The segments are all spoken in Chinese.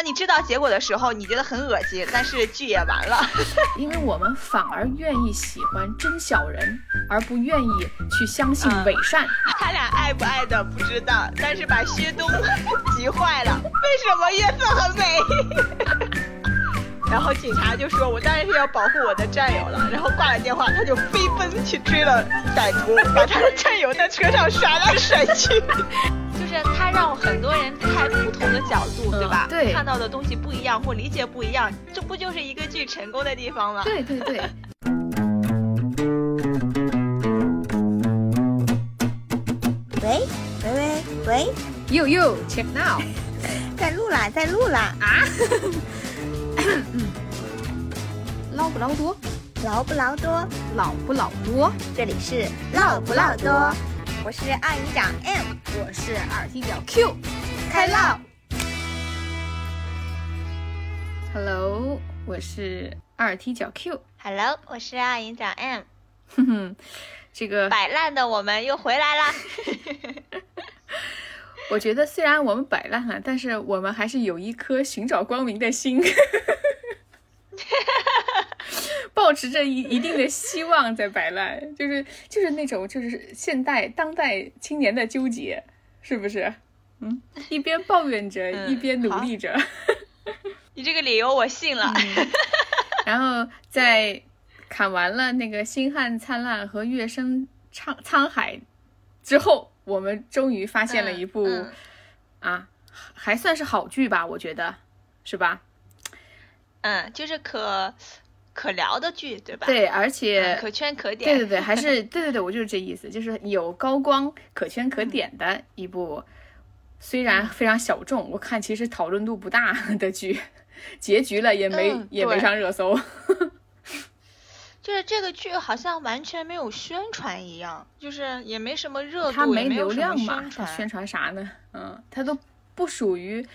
当你知道结果的时候，你觉得很恶心，但是剧也完了。因为我们反而愿意喜欢真小人，而不愿意去相信伪善。他俩爱不爱的不知道，但是把薛东 急坏了。为什么月色很美？然后警察就说：“我当然是要保护我的战友了。”然后挂了电话，他就飞奔去追了歹徒，把他的战友在车上甩来甩去。就是它让很多人看不同的角度，对吧？对，看到的东西不一样或理解不一样，这不就是一个剧成功的地方吗？对对对。喂喂喂喂，You You check now，在录啦，在录啦啊！捞不捞多？捞不捞多？老不老多？这里是唠不唠多。我是二营长 M，我是二踢脚 Q，开唠。Hello，我是二踢脚 Q。Hello，我是二营长 M。哼哼，这个摆烂的我们又回来啦。我觉得虽然我们摆烂了，但是我们还是有一颗寻找光明的心，保持着一一定的希望在摆烂，就是就是那种就是现代当代青年的纠结，是不是？嗯，一边抱怨着，一边努力着。你这个理由我信了。然后在砍完了那个星汉灿烂和月升沧沧海之后。我们终于发现了一部啊，还算是好剧吧，我觉得是吧？嗯，就是可可聊的剧，对吧？对，而且可圈可点。对对对，还是 对对对，我就是这意思，就是有高光、可圈可点的一部，虽然非常小众，我看其实讨论度不大 的剧，结局了也没也没上热搜。就是这个剧好像完全没有宣传一样，就是也没什么热度，没流量嘛，宣传啥呢？嗯，它都不属于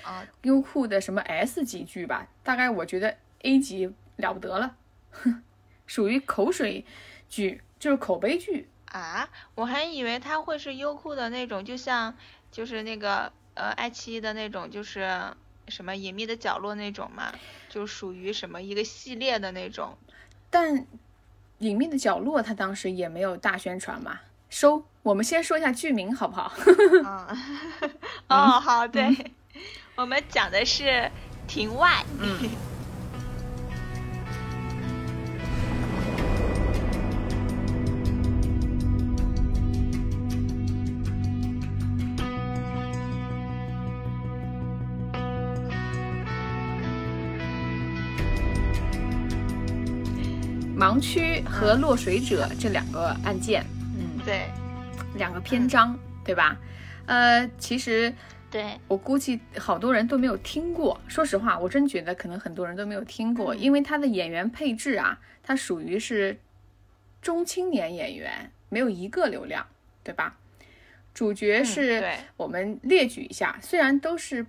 优酷的什么 S 级剧吧？大概我觉得 A 级了不得了，属于口水剧，就是口碑剧啊！我还以为它会是优酷的那种，就像就是那个呃爱奇艺的那种，就是什么隐秘的角落那种嘛，就属于什么一个系列的那种，但。隐秘的角落，它当时也没有大宣传嘛，收。我们先说一下剧名好不好？哦，好，对，我们讲的是庭外。嗯。盲区和落水者这两个案件，嗯，对，两个篇章，对吧？呃，其实，对我估计好多人都没有听过。说实话，我真觉得可能很多人都没有听过，因为他的演员配置啊，他属于是中青年演员，没有一个流量，对吧？主角是我们列举一下，虽然都是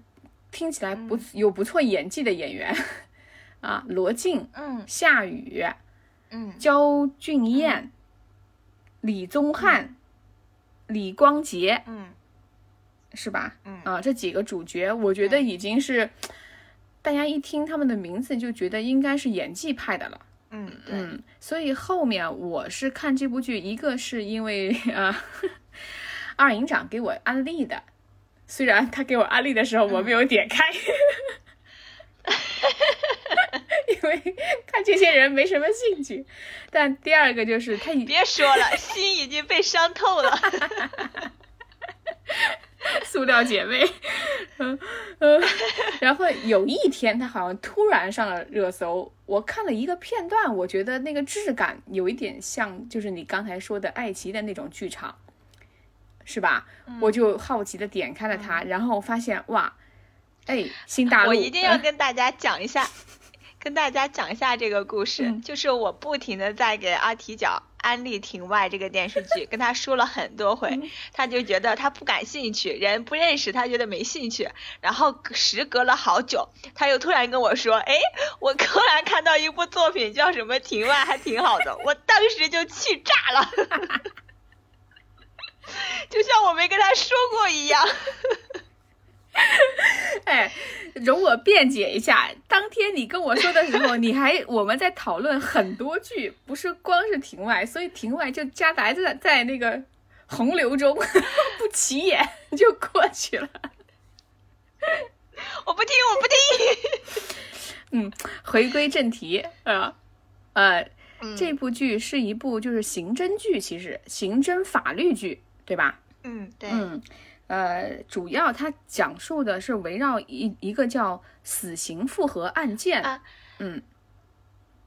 听起来不有不错演技的演员 啊，罗晋，嗯，夏雨。嗯，焦俊艳、李宗翰、李光洁，嗯，是吧？嗯。啊，这几个主角，我觉得已经是大家一听他们的名字就觉得应该是演技派的了。嗯嗯，所以后面我是看这部剧，一个是因为啊 二营长给我安利的，虽然他给我安利的时候我没有点开。因为看这些人没什么兴趣，但第二个就是他已别说了，心已经被伤透了。塑料姐妹，嗯嗯，然后有一天他好像突然上了热搜，我看了一个片段，我觉得那个质感有一点像，就是你刚才说的爱奇艺的那种剧场，是吧？我就好奇的点开了它，然后发现哇，哎，新大陆，我一定要跟大家讲一下。跟大家讲一下这个故事，就是我不停的在给阿提角安利《庭外》这个电视剧，跟他说了很多回，他就觉得他不感兴趣，人不认识，他觉得没兴趣。然后时隔了好久，他又突然跟我说：“哎，我突然看到一部作品叫什么《庭外》，还挺好的。”我当时就气炸了，就像我没跟他说过一样。哎，容我辩解一下，当天你跟我说的时候，你还我们在讨论很多句，不是光是庭外，所以庭外就夹杂在在那个洪流中，不起眼就过去了。我不听，我不听。嗯，回归正题啊，呃，嗯这部剧是一部就是刑侦剧，其实刑侦法律剧，对吧？嗯，对，嗯，呃，主要它讲述的是围绕一一个叫死刑复核案件。啊嗯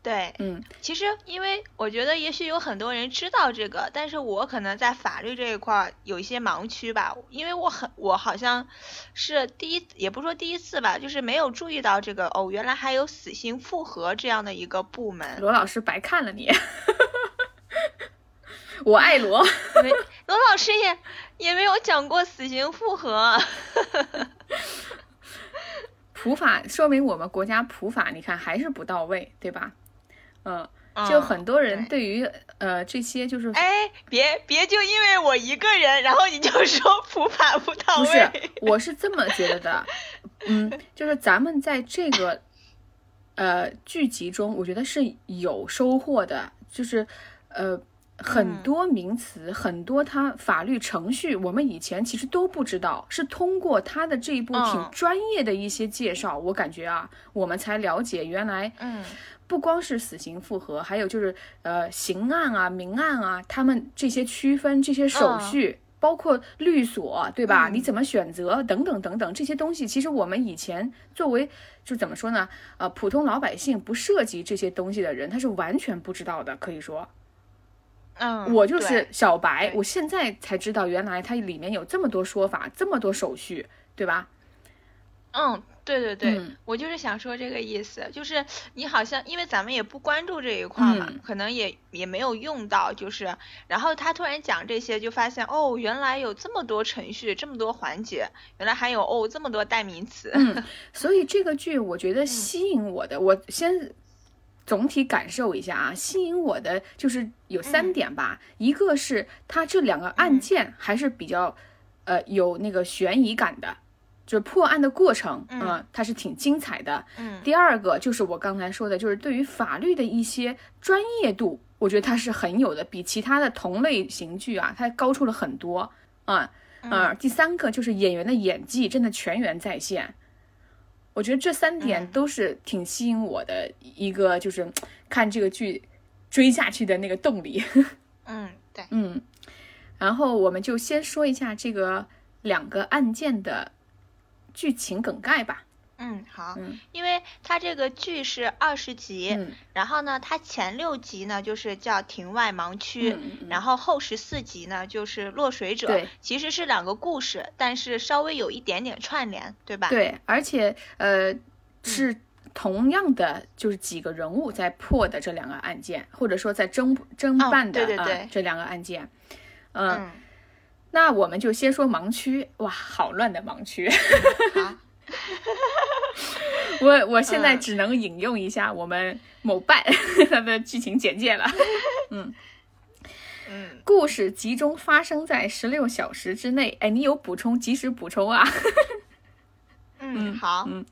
对。嗯其实，因为我觉得也许有很多人知道这个，但是我可能在法律这一块儿有一些盲区吧，因为我很我好像是第一，也不说第一次吧，就是没有注意到这个哦，原来还有死刑复核这样的一个部门。罗老师白看了你，我爱罗。罗老师也也没有讲过死刑复核。普法说明我们国家普法，你看还是不到位，对吧？嗯，就嗯很多人对对于呃这些就是哎，别别就因为我一个人，然后你就说普法不到位不是位。，我是这么觉得的，嗯，就是咱们在这个呃剧集中，我觉得是有收获的，就是呃很嗯多名词，很多它法律程序，我们以前其实都不知道，是通过他的这一部挺嗯专业的一些介绍，我感觉啊，我们才了解原来嗯不光是死刑复核，还有就是呃刑案啊、民案啊，他们这些区分、这些手嗯续，包括律所，对吧？嗯你怎么选择等等等等这些东西，其实我们以前作为就怎么说呢？呃，普通老百姓不涉及这些东西的人，他是完全不知道的，可以说。嗯，我就是小白，我现在才知道，原来它里面有这么多说法，这么多手续，对吧？嗯，对对对，嗯我就是想说这个意思，就是你好像因为咱们也不关注这一块儿嘛，嗯可能也也没有用到，就是，然后他突然讲这些，就发现哦，原来有这么多程序，这么多环节，原来还有哦这么多代名词。嗯，所以这个剧我觉得 吸引我的，我先总体感受一下啊，吸引我的就是有三嗯点吧，一个是它这两个案件还是比较呃有那个悬疑感的。就是破案的过程，嗯呃它是挺精彩的。嗯第二个就是我刚才说的，就是对于法律的一些专业度，我觉得它是很有的，比其他的同类型剧啊，它高出了很多啊。嗯，第三个就是演员的演技真的全员在线，我觉得这三点嗯都是挺吸引我的一个，就是看这个剧追下去的那个动力。嗯，对，嗯，然后我们就先说一下这个两个案件的剧情梗概吧。嗯好，嗯因为它这个剧是二十集，嗯然后呢，它前六集呢就是叫庭外盲区，然后后十四集呢就是落水者，对，其实是两个故事，但是稍微有一点点串联，对吧？，对，而且呃嗯是同样的，就是几个人物在破的这两个案件，或者说在侦侦哦办的、对对对啊这两个案件。嗯，嗯，那我们就先说盲区，哇，好乱的盲区。好，我我现在嗯只能引用一下我们某办它的剧情简介了。嗯嗯 故事集中发生在十六小时之内。哎，你有补充及时补充啊。嗯，好，嗯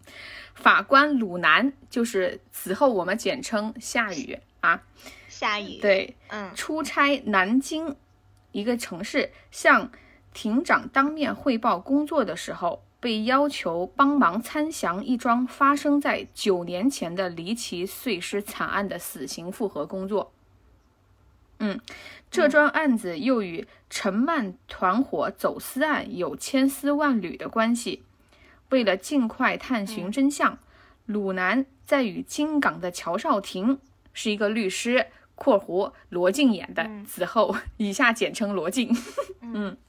法官鲁南就是此后我们简称夏雨啊。夏雨，，对，嗯出差南京一个城市，向庭长当面汇报工作的时候，被要求帮忙参详一桩发生在九年前的离奇碎尸惨案的死刑复核工作。嗯，这桩案子又与陈曼团伙走私案有千丝万缕的关系。为了尽快探寻真相，鲁南在与京港的乔少廷是一个律师（括弧罗晋演的），嗯此后以下简称罗晋。嗯，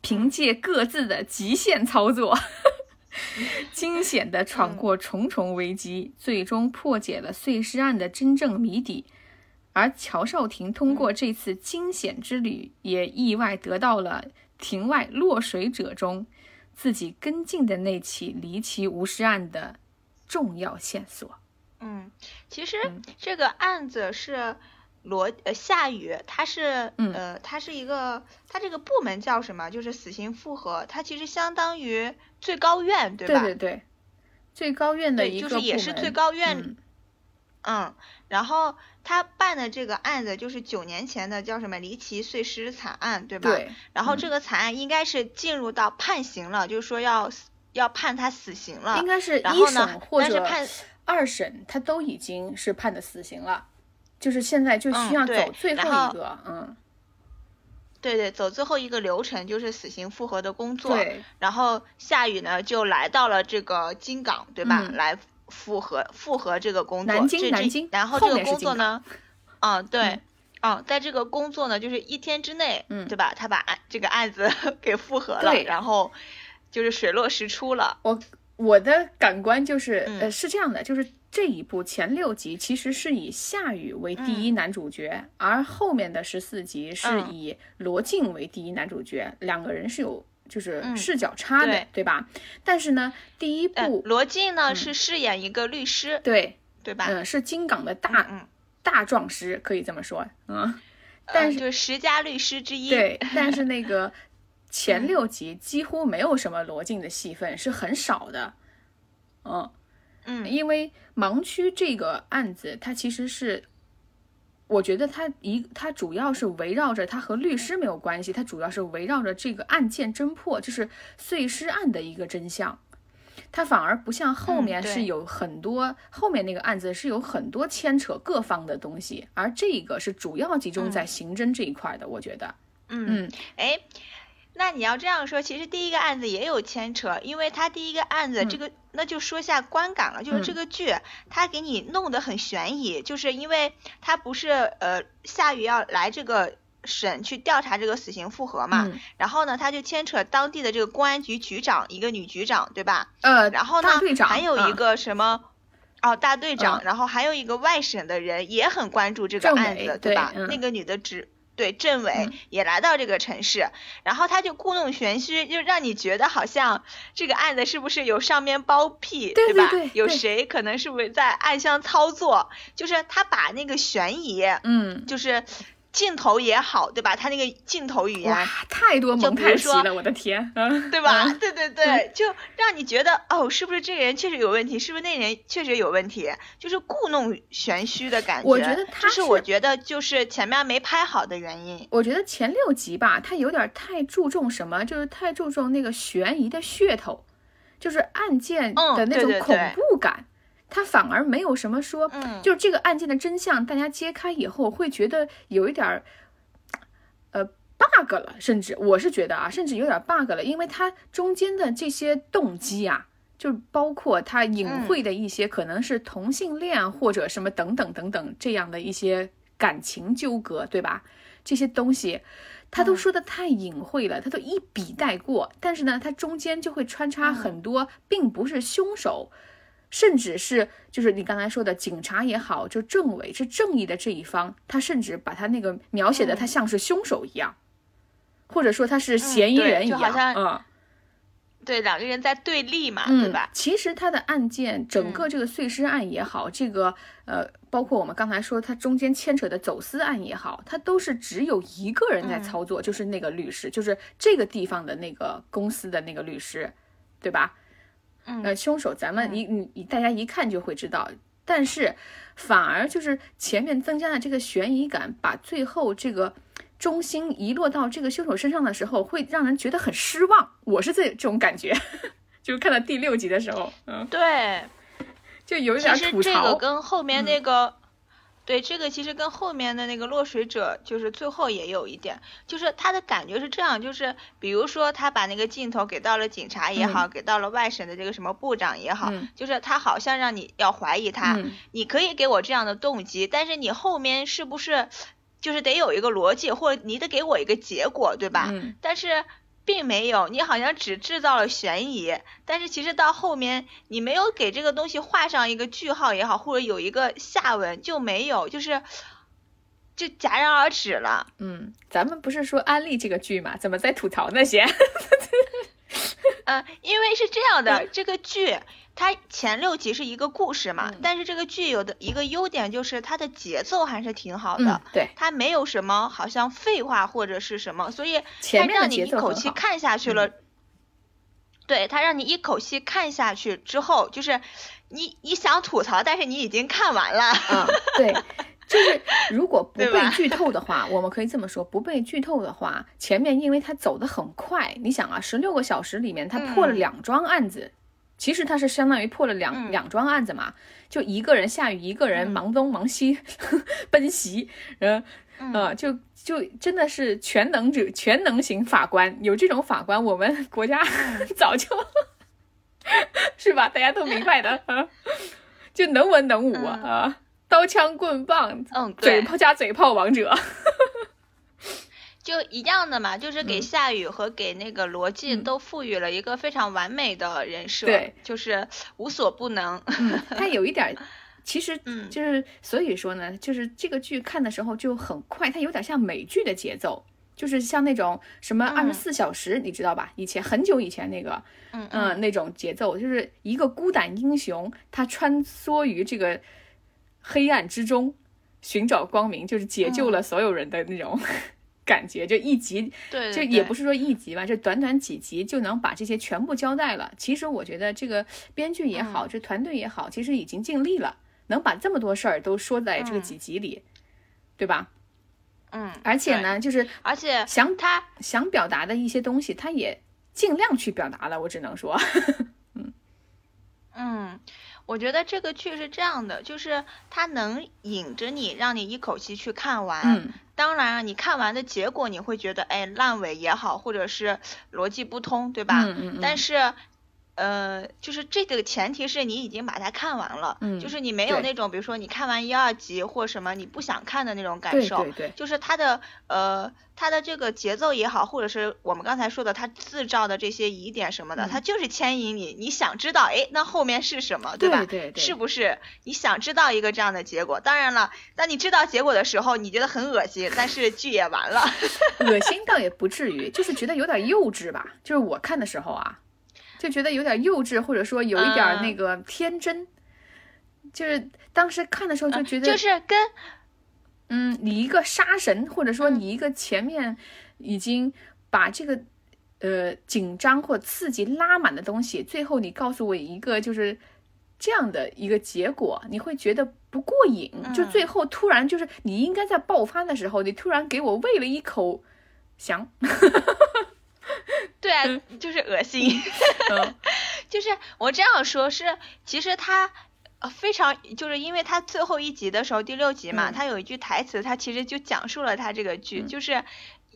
凭借各自的极限操作，惊险地闯过重重危机，最终破解了碎尸案的真正谜底。而乔少廷通过这次惊险之旅，也意外得到了庭外落水者中自己跟进的那起离奇无尸案的重要线索。嗯，其实嗯这个案子是罗呃夏雨，他是嗯呃他是一个他这个部门叫什么？就是死刑复核，他其实相当于最高院对吧？对对对，最高院的一个就是也是最高院嗯嗯，然后他办的这个案子就是九年前的叫什么离奇碎尸惨案，对吧？对，嗯然后这个惨案应该是进入到判刑了，就是说要要判他死刑了应。该是一审或者二审，他都已经是判的死刑了，就是现在就需要走最后后一个，嗯，对对，走最后一个流程就是死刑复核的工作。对，然后夏雨呢就来到了这个金港，对吧？嗯来复核复核这个工作。南京然后这个工作呢，嗯，对嗯。嗯，在这个工作呢，就是一天之内，嗯对吧？他把案这个案子 给复核了，对然后就是水落石出了。我我的感官就是，嗯呃，是这样的，就是这一部前六集其实是以夏雨为第一男主角，而后面的十四集是嗯以罗晋为第一男主角，两个人是有就是嗯视角差的，对吧？但是呢，第一呃部、，罗晋呢、嗯是饰演一个律师，对，对吧？嗯、是金港的大、嗯，大壮师，可以这么说，嗯。呃但是就是十佳律师之一。对，但是 那个前六集几乎没有什么罗晋的戏份，是很少的。嗯，嗯因为盲区这个案子，它其实是，我觉得它一它主要是围绕着它和律师没有关系，它主要是围绕着这个案件侦破，就是碎尸案的一个真相。它反而不像后面是有很多、后面那个案子是有很多牵扯各方的东西，而这个是主要集中在刑侦这一块的，我觉得。嗯嗯，哎，那你要这样说，其实第一个案子也有牵扯，因为他第一个案子、嗯这个，那就说下观感了，就是这嗯个剧他给你弄得很悬疑，就是因为他不是呃夏雨要来这个。省去调查这个死刑复核嘛，嗯然后呢，他就牵扯当地的这个公安局局长，一个女局长，对吧？呃，然后呢还有一嗯个什么？哦，大队长，嗯然后还有一个外省的人也很关注这个案子，吧？对吧那个女的只对政委嗯也来到这个城市，然后他就故弄玄虚，就让你觉得好像这个案子是不是有上面包庇，吧？对对对对有谁可能是不是在暗箱操作？就是他把那个悬疑，嗯，就是镜头也好，对吧？他那个镜头语言哇，太多蒙太奇了，我的天，嗯，对吧？嗯对对对，就让你觉得哦，是不是这个人确实有问题？是不是那人确实有问题？就是故弄玄虚的感觉。我觉得他这是我觉得就是前面没拍好的原因。我觉得前六集吧，他有点太注重什么，就是太注重那个悬疑的噱头，就是案件嗯的那种恐对对对怖感，它反而没有什么说，嗯就是这个案件的真相，大家揭开以后会觉得有一点儿，呃，bug 了，甚至我是觉得啊，甚至有点 bug 了，因为它中间的这些动机啊，就包括它隐嗯晦的一些可能是同性恋或者什么等等等等这样的一些感情纠葛，对吧？这些东西。他都嗯说的太隐晦了，他都一笔带过，但是呢，它中间就会穿插嗯很多，并不是凶手，甚至是就是你刚才说的警察也好，就政委是正义的这一方，他甚至把他那个描写的他像是凶手一样，或者说他是嫌疑人一样，嗯对，两个人在对立嘛，对嗯吧，？其实他的案件，整个这个碎尸案也好，这个呃，包括我们刚才说他中间牵扯的走私案也好，他都是只有一个人在操作，就是那个律师，就是这个地方的那个公司的那个律师，对吧？嗯呃，凶手咱们一你你大家一看就会知道，但是反而就是前面增加了这个悬疑感，把最后这个中心遗落到这个凶手身上的时候，会让人觉得很失望。我是这这种感觉，就是看到第六集的时候，嗯，对，就有一其点吐实这个。跟后面那个。对，这个其实跟后面的那个落水者，就是最后也有一点，就是他的感觉是这样，就是比如说他把那个镜头给到了警察也好，给到了外省的这个什么部长也好，嗯。就是他好像让你要怀疑他，嗯。你可以给我这样的动机，但是你后面是不是就是得有一个逻辑，或者你得给我一个结果，对吧？嗯。但是并没有，你好像只制造了悬疑，但是其实到后面你没有给这个东西画上一个句号也好，或者有一个下文就没有，就是就戛然而止了。嗯，咱们不是说安利这个剧嘛？怎么在吐槽那些？嗯，因为是这样的，这个剧它前六集是一个故事嘛，嗯但是这个剧有的一个优点就是它的节奏还是挺好的，嗯，对，它没有什么好像废话或者是什么，所以它前面让你一口。气看下去了。对，它让你一口气看下去之后，就是你你想吐槽，但是你已经看完了。嗯，对，就是如果不被 剧透的话，我们可以这么说，不被剧透的话，前面因为它走的很快，你想啊，十六个小时里面他破了嗯两桩案子，其实他是相当于破了两、嗯两桩案子嘛，就一个人下雨，一个人嗯忙东忙西、奔袭，呃呃，就就真的是全能者、全能型法官，有这种法官，我们国家 早就。是吧？大家都明白的，啊 就能文能武啊，嗯啊刀枪棍棒，嗯，对，嘴炮加嘴炮王者。就一样的嘛，就是给嗯夏雨和给那个罗晋嗯都赋予了一个非常完美的人设，对，就是无所不能。嗯，它有一点，其实嗯就是所以说呢，就是这个剧看的时候就很快，它有点像美剧的节奏。就是像那种什么二十四小时，你知道吧？以前很久以前那个，嗯嗯、那种节奏，就是一个孤胆英雄，他穿梭于这个黑暗之中，寻找光明，就是解救了所有人的那种感觉。就一集对，就也不是说一集吧，就短短几集就能把这些全部交代了。其实我觉得这个编剧也好，这团队也好，其实已经尽力了，能把这么多事儿都说在这个几集里，对吧？嗯，而且呢，就是而且想他想表达的一些东西，他也尽量去表达了。我只能说，嗯，我觉得这个剧是这样的，就是它能引着你，让你一口气去看完。嗯当然啊，你看完的结果你会觉得，哎，烂尾也好，或者是逻辑不通，对吧？嗯嗯嗯但是，呃，就是这个前提是你已经把它看完了，嗯就是你没有那种，比如说你看完一二集或什么你不想看的那种感受。对对，就是它的呃，它的这个节奏也好，或者是我们刚才说的它制造的这些疑点什么的，嗯它就是牵引你，你想知道，哎，那后面是什么，对吧？对对对是不是？你想知道一个这样的结果？当然了，当你知道结果的时候，你觉得很恶心，但是剧也完了。恶心倒也不至于，就是觉得有点幼稚吧。就是我看的时候啊，就觉得有点幼稚，或者说有一点儿那个天真。就是当时看的时候就觉得，就是跟嗯，你一个杀神，或者说嗯你一个前面已经把这个呃紧张或刺激拉满的东西，最后你告诉我一个就是这样的一个结果，你会觉得不过瘾。就嗯最后突然就是你应该在爆发的时候，你突然给我喂了一口翔，对啊，就是恶心。嗯 就是我这样说是，其实他呃非常，就是因为他最后一集的时候，第六集嘛，嗯他有一句台词，他其实就讲述了他这个剧，嗯就是。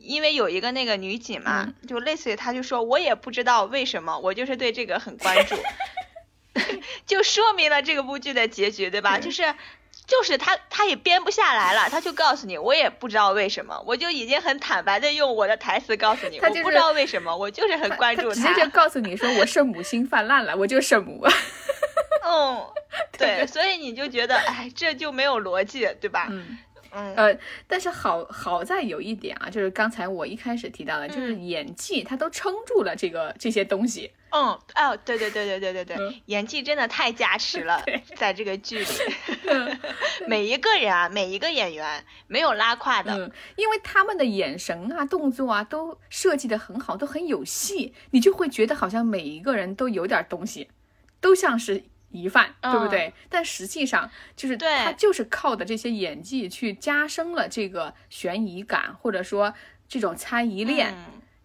因为有一个那个女警嘛，嗯就类似于他就说，我也不知道为什么，我就是对这个很关注，就说明了这个部剧的结局，对吧？对就是就是他他也编不下来了，他就告诉你，我也不知道为什么，我就已经很坦白的用我的台词告诉你，他就是我不知道为什么，我就是很关注他直接就告诉你说我圣母心泛滥了，我就圣母。嗯，对对，所以你就觉得，哎，这就没有逻辑，对吧？嗯。嗯呃，但是好好在有一点啊，就是刚才我一开始提到的，就是嗯演技，他都撑住了这个这些东西。嗯，哦，对对对对对对对，嗯演技真的太加持了 对，在这个剧里，每一个人啊，每一个演员没有拉胯的，嗯，因为他们的眼神啊、动作啊都设计的很好，都很有戏，你就会觉得好像每一个人都有点东西，都像是疑犯，对不对？但实际上就是他就是靠的这些演技去加深了这个悬疑感，或者说这种猜疑链。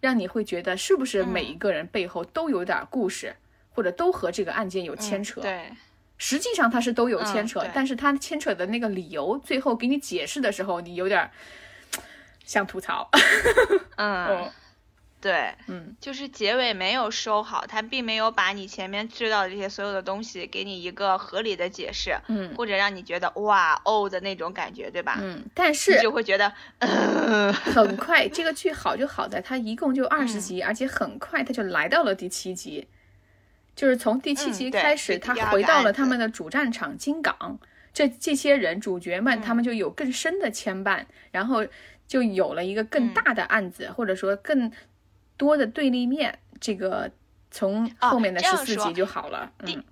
嗯让你会觉得是不是嗯每一个人背后都有点故事，或者都和这个案件有牵扯。嗯对，实际上他是都有牵扯，嗯但是他牵扯的那个理由，最后给你解释的时候，你有点儿 想吐槽。嗯哦，对，嗯，就是结尾没有收好，他并没有把你前面知道的这些所有的东西给你一个合理的解释，嗯或者让你觉得哇哦的那种感觉，对吧？嗯，但你是就会觉得，呃很快这个剧好就好在它一共就二嗯十集，而且很快它就来到了第七集，就是从第七集开始，他回到了他们的主战场金港，这这些人主角们嗯他们就有更深的牵绊，然后就有了一个更嗯大的案子，或者说更多的对立面，这个从哦后面的十四集就好了，第嗯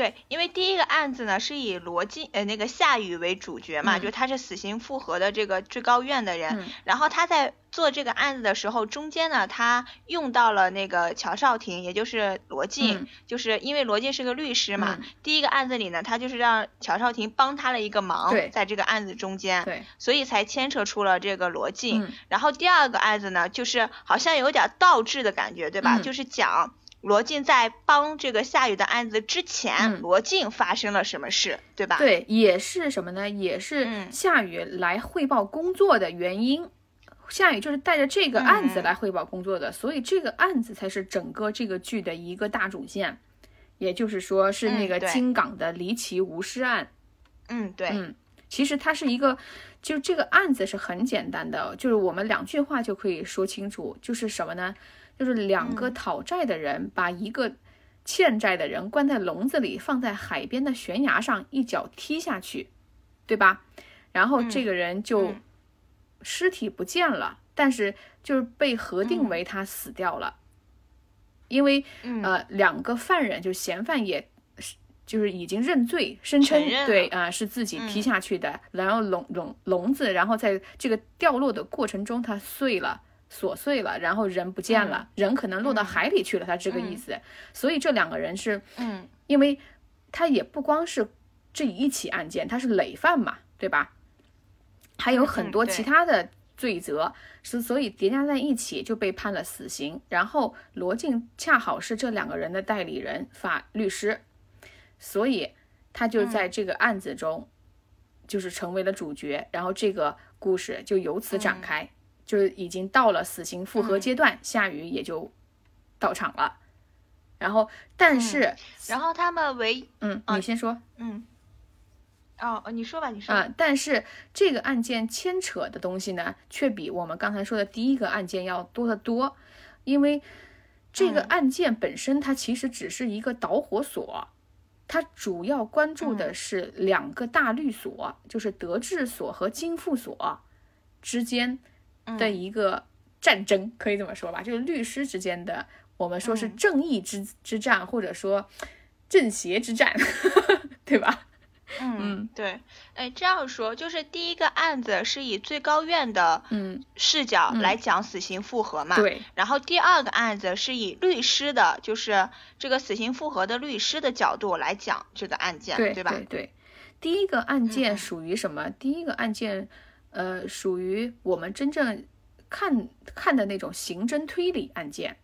对，因为第一个案子呢是以罗晋呃那个夏雨为主角嘛，嗯。就他是死刑复核的这个最高院的人，嗯。然后他在做这个案子的时候，中间呢他用到了那个乔少廷，也就是罗晋，嗯。就是因为罗晋是个律师嘛，嗯。第一个案子里呢，他就是让乔少廷帮他了一个忙，在这个案子中间，对，所以才牵扯出了这个罗晋。嗯。然后第二个案子呢，就是好像有点倒置的感觉，对吧？嗯。就是讲罗晋在帮这个夏雨的案子之前，嗯罗晋发生了什么事，对吧？，对，也是什么呢？也是嗯夏雨来汇报工作的原因。夏雨就是带着这个案子嗯来汇报工作的，所以这个案子才是整个这个剧的一个大主线，也就是说是那个嗯对金港的离奇无尸案。嗯，对，嗯，其实它是一个，就这个案子是很简单的，就是我们两句话就可以说清楚，就是什么呢？就是两个嗯。讨债的人把一个欠债的人关在笼子里，放在海边的悬崖上，一脚踢下去，对吧？然后这嗯个人就嗯。尸体不见了，但是就是被核定嗯。为他死掉了，因为嗯。呃，两个犯人就嫌犯也是就是已经认罪，声称对啊、是自己踢嗯下去的，然后笼笼笼子，然后在这个掉落的过程中它碎了。琐碎了，然后人不见了，人可能落到嗯海里去了，他这个意嗯思。所以这两个人是嗯因为他也不光是这一起案件，他是累犯嘛，对吧？还有很多其他的罪责，是所以叠加在一起就被判了死刑。然后罗晋恰好是这两个人的代理人、法律师，所以他就在这个案子中就是成为了主角。然后这个故事就由此展开，就是已经到了死刑复核阶段，夏雨也就到场了。然后，但是，然后他们唯嗯，啊你先说。嗯，哦，你说吧，你说，啊、但是这个案件牵扯的东西呢，却比我们刚才说的第一个案件要多得多，因为这个嗯。案件本身它其实只是一个导火索，它主要关注的嗯。是两个大律所，就是德治所和金富所之间的嗯一个战争，可以这么说吧，就是律师之间的，我们说是嗯。正义之之战，或者说正邪之战，对吧？嗯，对，哎，这样说就是第一个案子是以最高院的嗯，视角嗯。来讲死刑复核嘛，对，然后第二个案子是以律师的，就是这个死刑复核的律师的角度来讲这个案件，对吧？对对，第一个案嗯件嗯。属于什么？第一个案件，呃，属于我们真正看看的那种刑侦推理案件。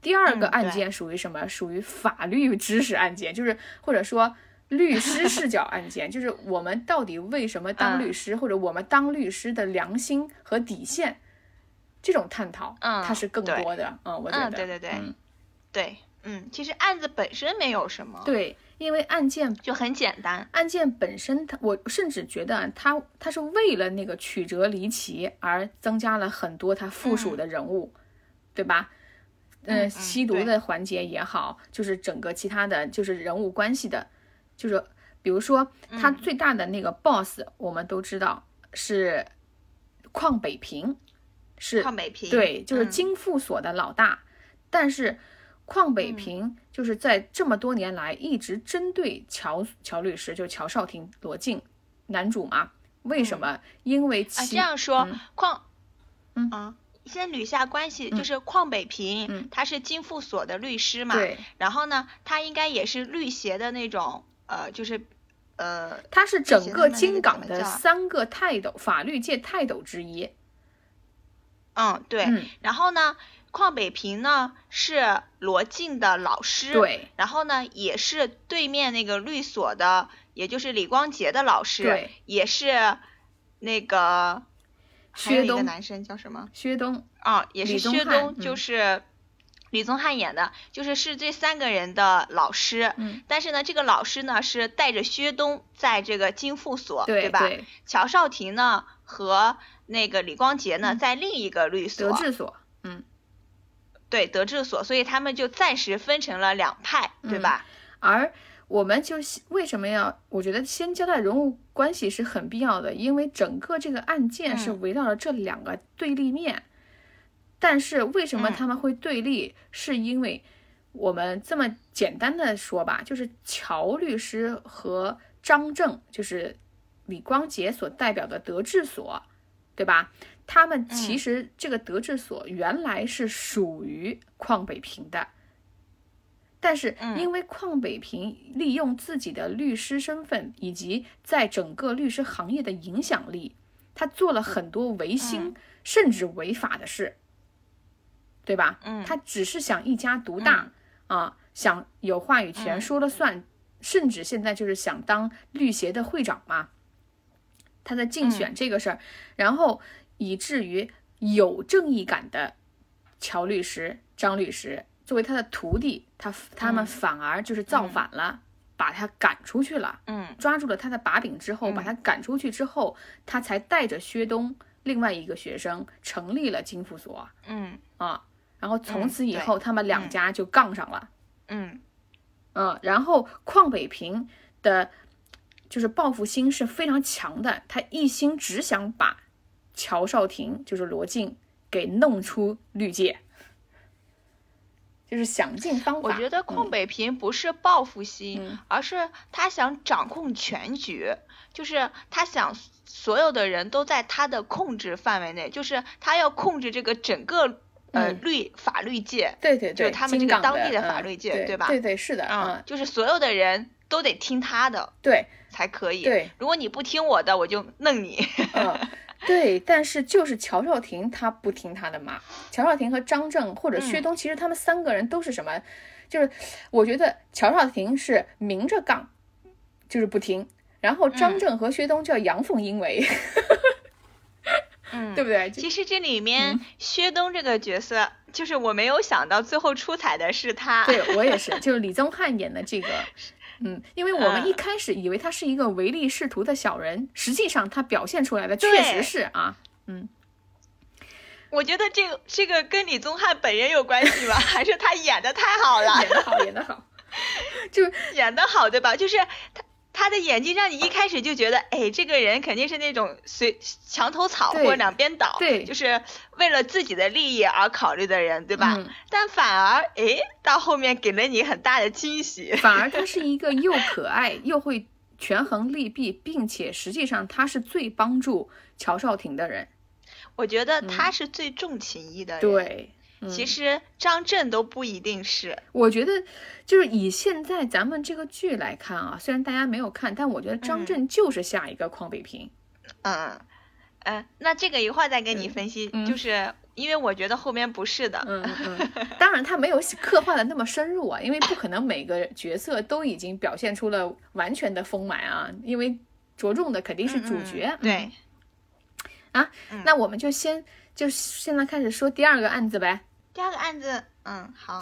第二个案件属于什么？属于法律知识案件，就是或者说律师视角案件，就是我们到底为什么当律嗯师，或者我们当律师的良心和底线，这种探讨，嗯它是更多的。嗯，我觉得，嗯，对对对，嗯对，嗯，其实案子本身没有什么，，对，因为案件就很简单，案件本身它，我甚至觉得啊它它是为了那个曲折离奇而增加了很多它附属的人物，对吧？呃，嗯嗯吸毒的环节也好，就是整个其他的就是人物关系的，就是比如说他嗯最大的那个 boss，、我们都知道是邝北平，是邝北平，对，就是嗯。金富所的老大，但是邝北嗯。平就是在这么多年来一直针对乔乔律师，就乔少廷、罗晋男主嘛。为什么？因为啊，其这样说嗯，邝，嗯。啊，先捋下关系，嗯。就是邝北平，嗯。他是金富所的律师嘛，对，然后呢，他应该也是律协的那种，呃，就是，呃，他是整个行他们那金港的三个泰斗，法律界泰斗之一。嗯，对，嗯，然后呢，邝北平呢是罗晋的老师，，对然后呢也是对面那个律所的，也就是李光洁的老师，对，也是那个还有薛东，一个男生叫什么？薛东，啊，也是薛东，就嗯是李宗翰演的，就是是这三个人的老师。嗯，但是呢，这个老师呢是带着薛东在这个金复所，吧？对对，乔少廷呢和那个李光洁呢嗯在另一个律所，德治所，嗯，对德治所，所以他们就暂时分成了两派，对嗯吧？而我们就为什么要？我觉得先交代人物关系是很必要的，因为整个这个案件是嗯围绕着这两个对立面。但是为什么嗯他们会对立？是因为我们这么简单的说吧，就是乔律师和张正，就是李光洁所代表的德智所，对吧？他们其实这个德治所原来是属于邝北平的，但是因为邝北平利用自己的律师身份以及在整个律师行业的影响力，他做了很多违心甚至违法的事，对吧？嗯，他只是想一家独大啊，想有话语权说了算，甚至现在就是想当律协的会长嘛。他在竞选这个事儿，然后。以至于有正义感的乔律师、张律师作为他的徒弟，他他们反而就是造反了，把他赶出去了。嗯，抓住了他的把柄之后，把他赶出去之后，他才带着薛东另外一个学生成立了金福所。嗯啊，然后从此以后，他们两家就杠上了。嗯嗯，然后邝北平的，就是报复心是非常强的，他一心只想把。乔少廷就是罗晋给弄出绿界，就是想尽方法。我觉得邝北平不是报复心，而是他想掌控全局，就是他想所有的人都在他的控制范围内，就是他要控制这个整个呃律法律界。对对对，就他们这个当地的法律界，对吧？对对是的，嗯，就是所有的人都得听他的，对，才可以。对，如果你不听我的，我就弄你。对，但是就是乔少廷他不听他的妈。乔少廷和张正或者薛东，其实他们三个人都是什么？就是我觉得乔少廷是明着杠，就是不听。然后张正和薛东叫阳奉阴违，嗯，对不对？其实这里面薛东这个角色，就是我没有想到最后出彩的是他。对我也是，就是李宗翰演的这个。嗯，因为我们一开始以为他是一个唯利是图的小人，实际上他表现出来的确实是啊，嗯。我觉得这个这个跟李宗翰本人有关系吧？还是他演的太好了？演的好，演的好，就演的好，对吧？就是他。他的演技让你一开始就觉得，哎，这个人肯定是那种随墙头草或者两边倒，对，就是为了自己的利益而考虑的人，对吧？但反而，哎，到后面给了你很大的惊喜。反而他是一个又可爱又会权衡利弊，并且实际上他是最帮助乔少廷的人。我觉得他是最重情义的人。对。其实张震都不一定是，我觉得就是以现在咱们这个剧来看啊，虽然大家没有看，但我觉得张震就是下一个邝北平。嗯，嗯，那这个一会儿再跟你分析，就是因为我觉得后面不是的。嗯嗯。当然他没有刻画的那么深入啊，因为不可能每个角色都已经表现出了完全的丰满啊，因为着重的肯定是主角。对。啊，那我们就先就现在开始说第二个案子呗。第二个案子，嗯，好。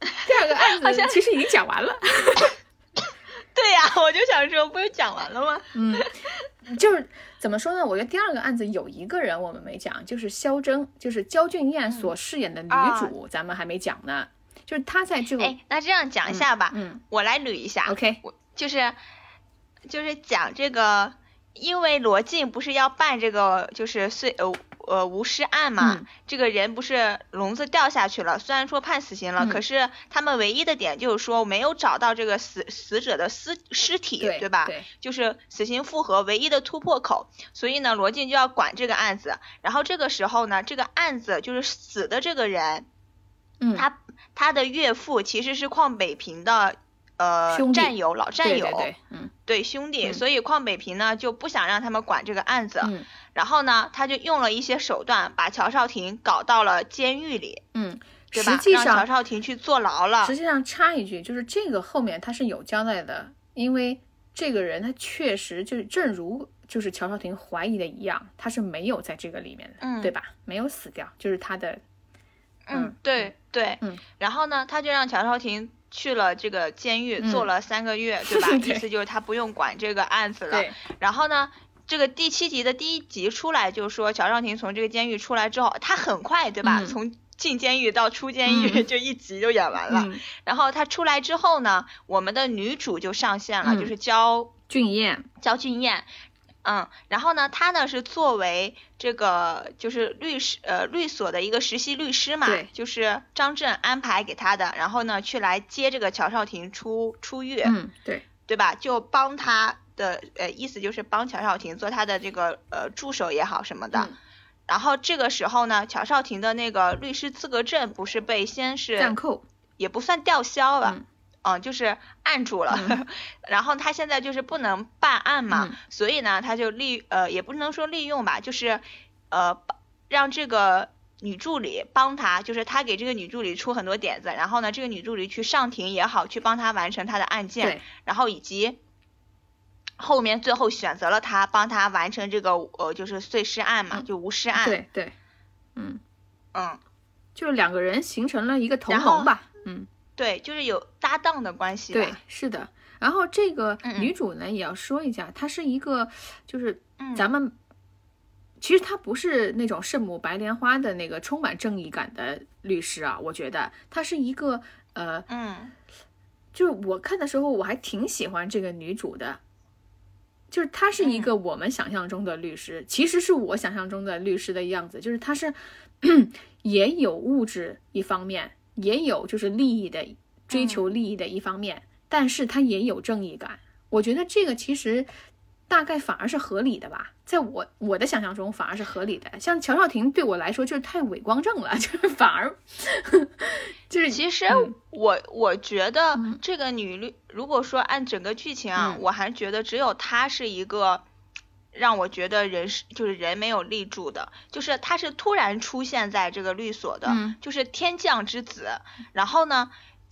第二个案子好像其实已经讲完了。对呀，我就想说，不是讲完了吗？嗯，就是怎么说呢？我觉得第二个案子有一个人我们没讲，就是肖铮，就是焦俊艳所饰演的女主，咱们还没讲呢。就是她在这个，哎，那这样讲一下吧。嗯，我来捋一下。OK，我就是就是讲这个，因为罗晋不是要办这个，就是碎呃。呃，无尸案嘛，这个人不是笼子掉下去了，虽然说判死刑了，可是他们唯一的点就是说没有找到这个死死者的尸尸体，对吧？对，就是死刑复核唯一的突破口，所以呢，罗晋就要管这个案子。然后这个时候呢，这个案子就是死的这个人，嗯，他他的岳父其实是邝北平的呃战友，老战友，对，嗯，对兄弟，所以邝北平呢就不想让他们管这个案子。嗯。然后呢，他就用了一些手段，把乔少廷搞到了监狱里，嗯，对吧？让乔少廷去坐牢了。实际上插一句，就是这个后面他是有交代的，因为这个人他确实就是正如就是乔少廷怀疑的一样，他是没有在这个里面的，嗯，对吧？没有死掉，就是他的，嗯，对对，嗯。然后呢，他就让乔少廷去了这个监狱，坐了三个月，对吧？意思就是他不用管这个案子了。然后呢？这个第七集的第一集出来，就是说乔少廷从这个监狱出来之后，他很快，对吧？从进监狱到出监狱就一集就演完了。然后他出来之后呢，我们的女主就上线了，就是焦俊艳。焦俊艳，嗯，然后呢，他呢是作为这个就是律师呃律所的一个实习律师嘛，对就是张震安排给他的，然后呢去来接这个乔少廷出出狱，嗯，对，对吧？就帮他的呃意思就是帮乔少廷做他的这个呃助手也好什么的。嗯然后这个时候呢，乔少廷的那个律师资格证不是被先是暂扣，也不算吊销了，嗯嗯，就是按住了。嗯 然后他现在就是不能办案嘛，嗯所以呢，他就利呃也不能说利用吧，就是呃让这个女助理帮他，就是他给这个女助理出很多点子，然后呢，这个女助理去上庭也好，去帮他完成他的案件，，然后以及。后面最后选择了他，帮他完成这个呃，就是碎尸案嘛，嗯就无尸案。，对对，嗯，嗯，就是两个人形成了一个同盟吧，嗯。对，就是有搭档的关系。对，是的。然后这个女主呢，也要说一下，她是一个，就是嗯咱们、其实她不是那种圣母白莲花的那个充满正义感的律师啊，我觉得她是一个呃，嗯就是我看的时候我还挺喜欢这个女主的。就是她是一个我们想象中的律师，其实是我想象中的律师的样子，就是她是 也有物质一方面，也有就是利益的追求利益的一方面，但是他也有正义感。我觉得这个其实大概反而是合理的吧，在我我的想象中反而是合理的。像乔少廷对我来说就是太伪光正了，就是反而就是其实嗯我我觉得嗯这个女律，如果说按整个剧情啊，嗯我还觉得只有她是一个让我觉得人是就是人没有立住的，就是他是突然出现在这个律所的，嗯就是天降之子，然后呢。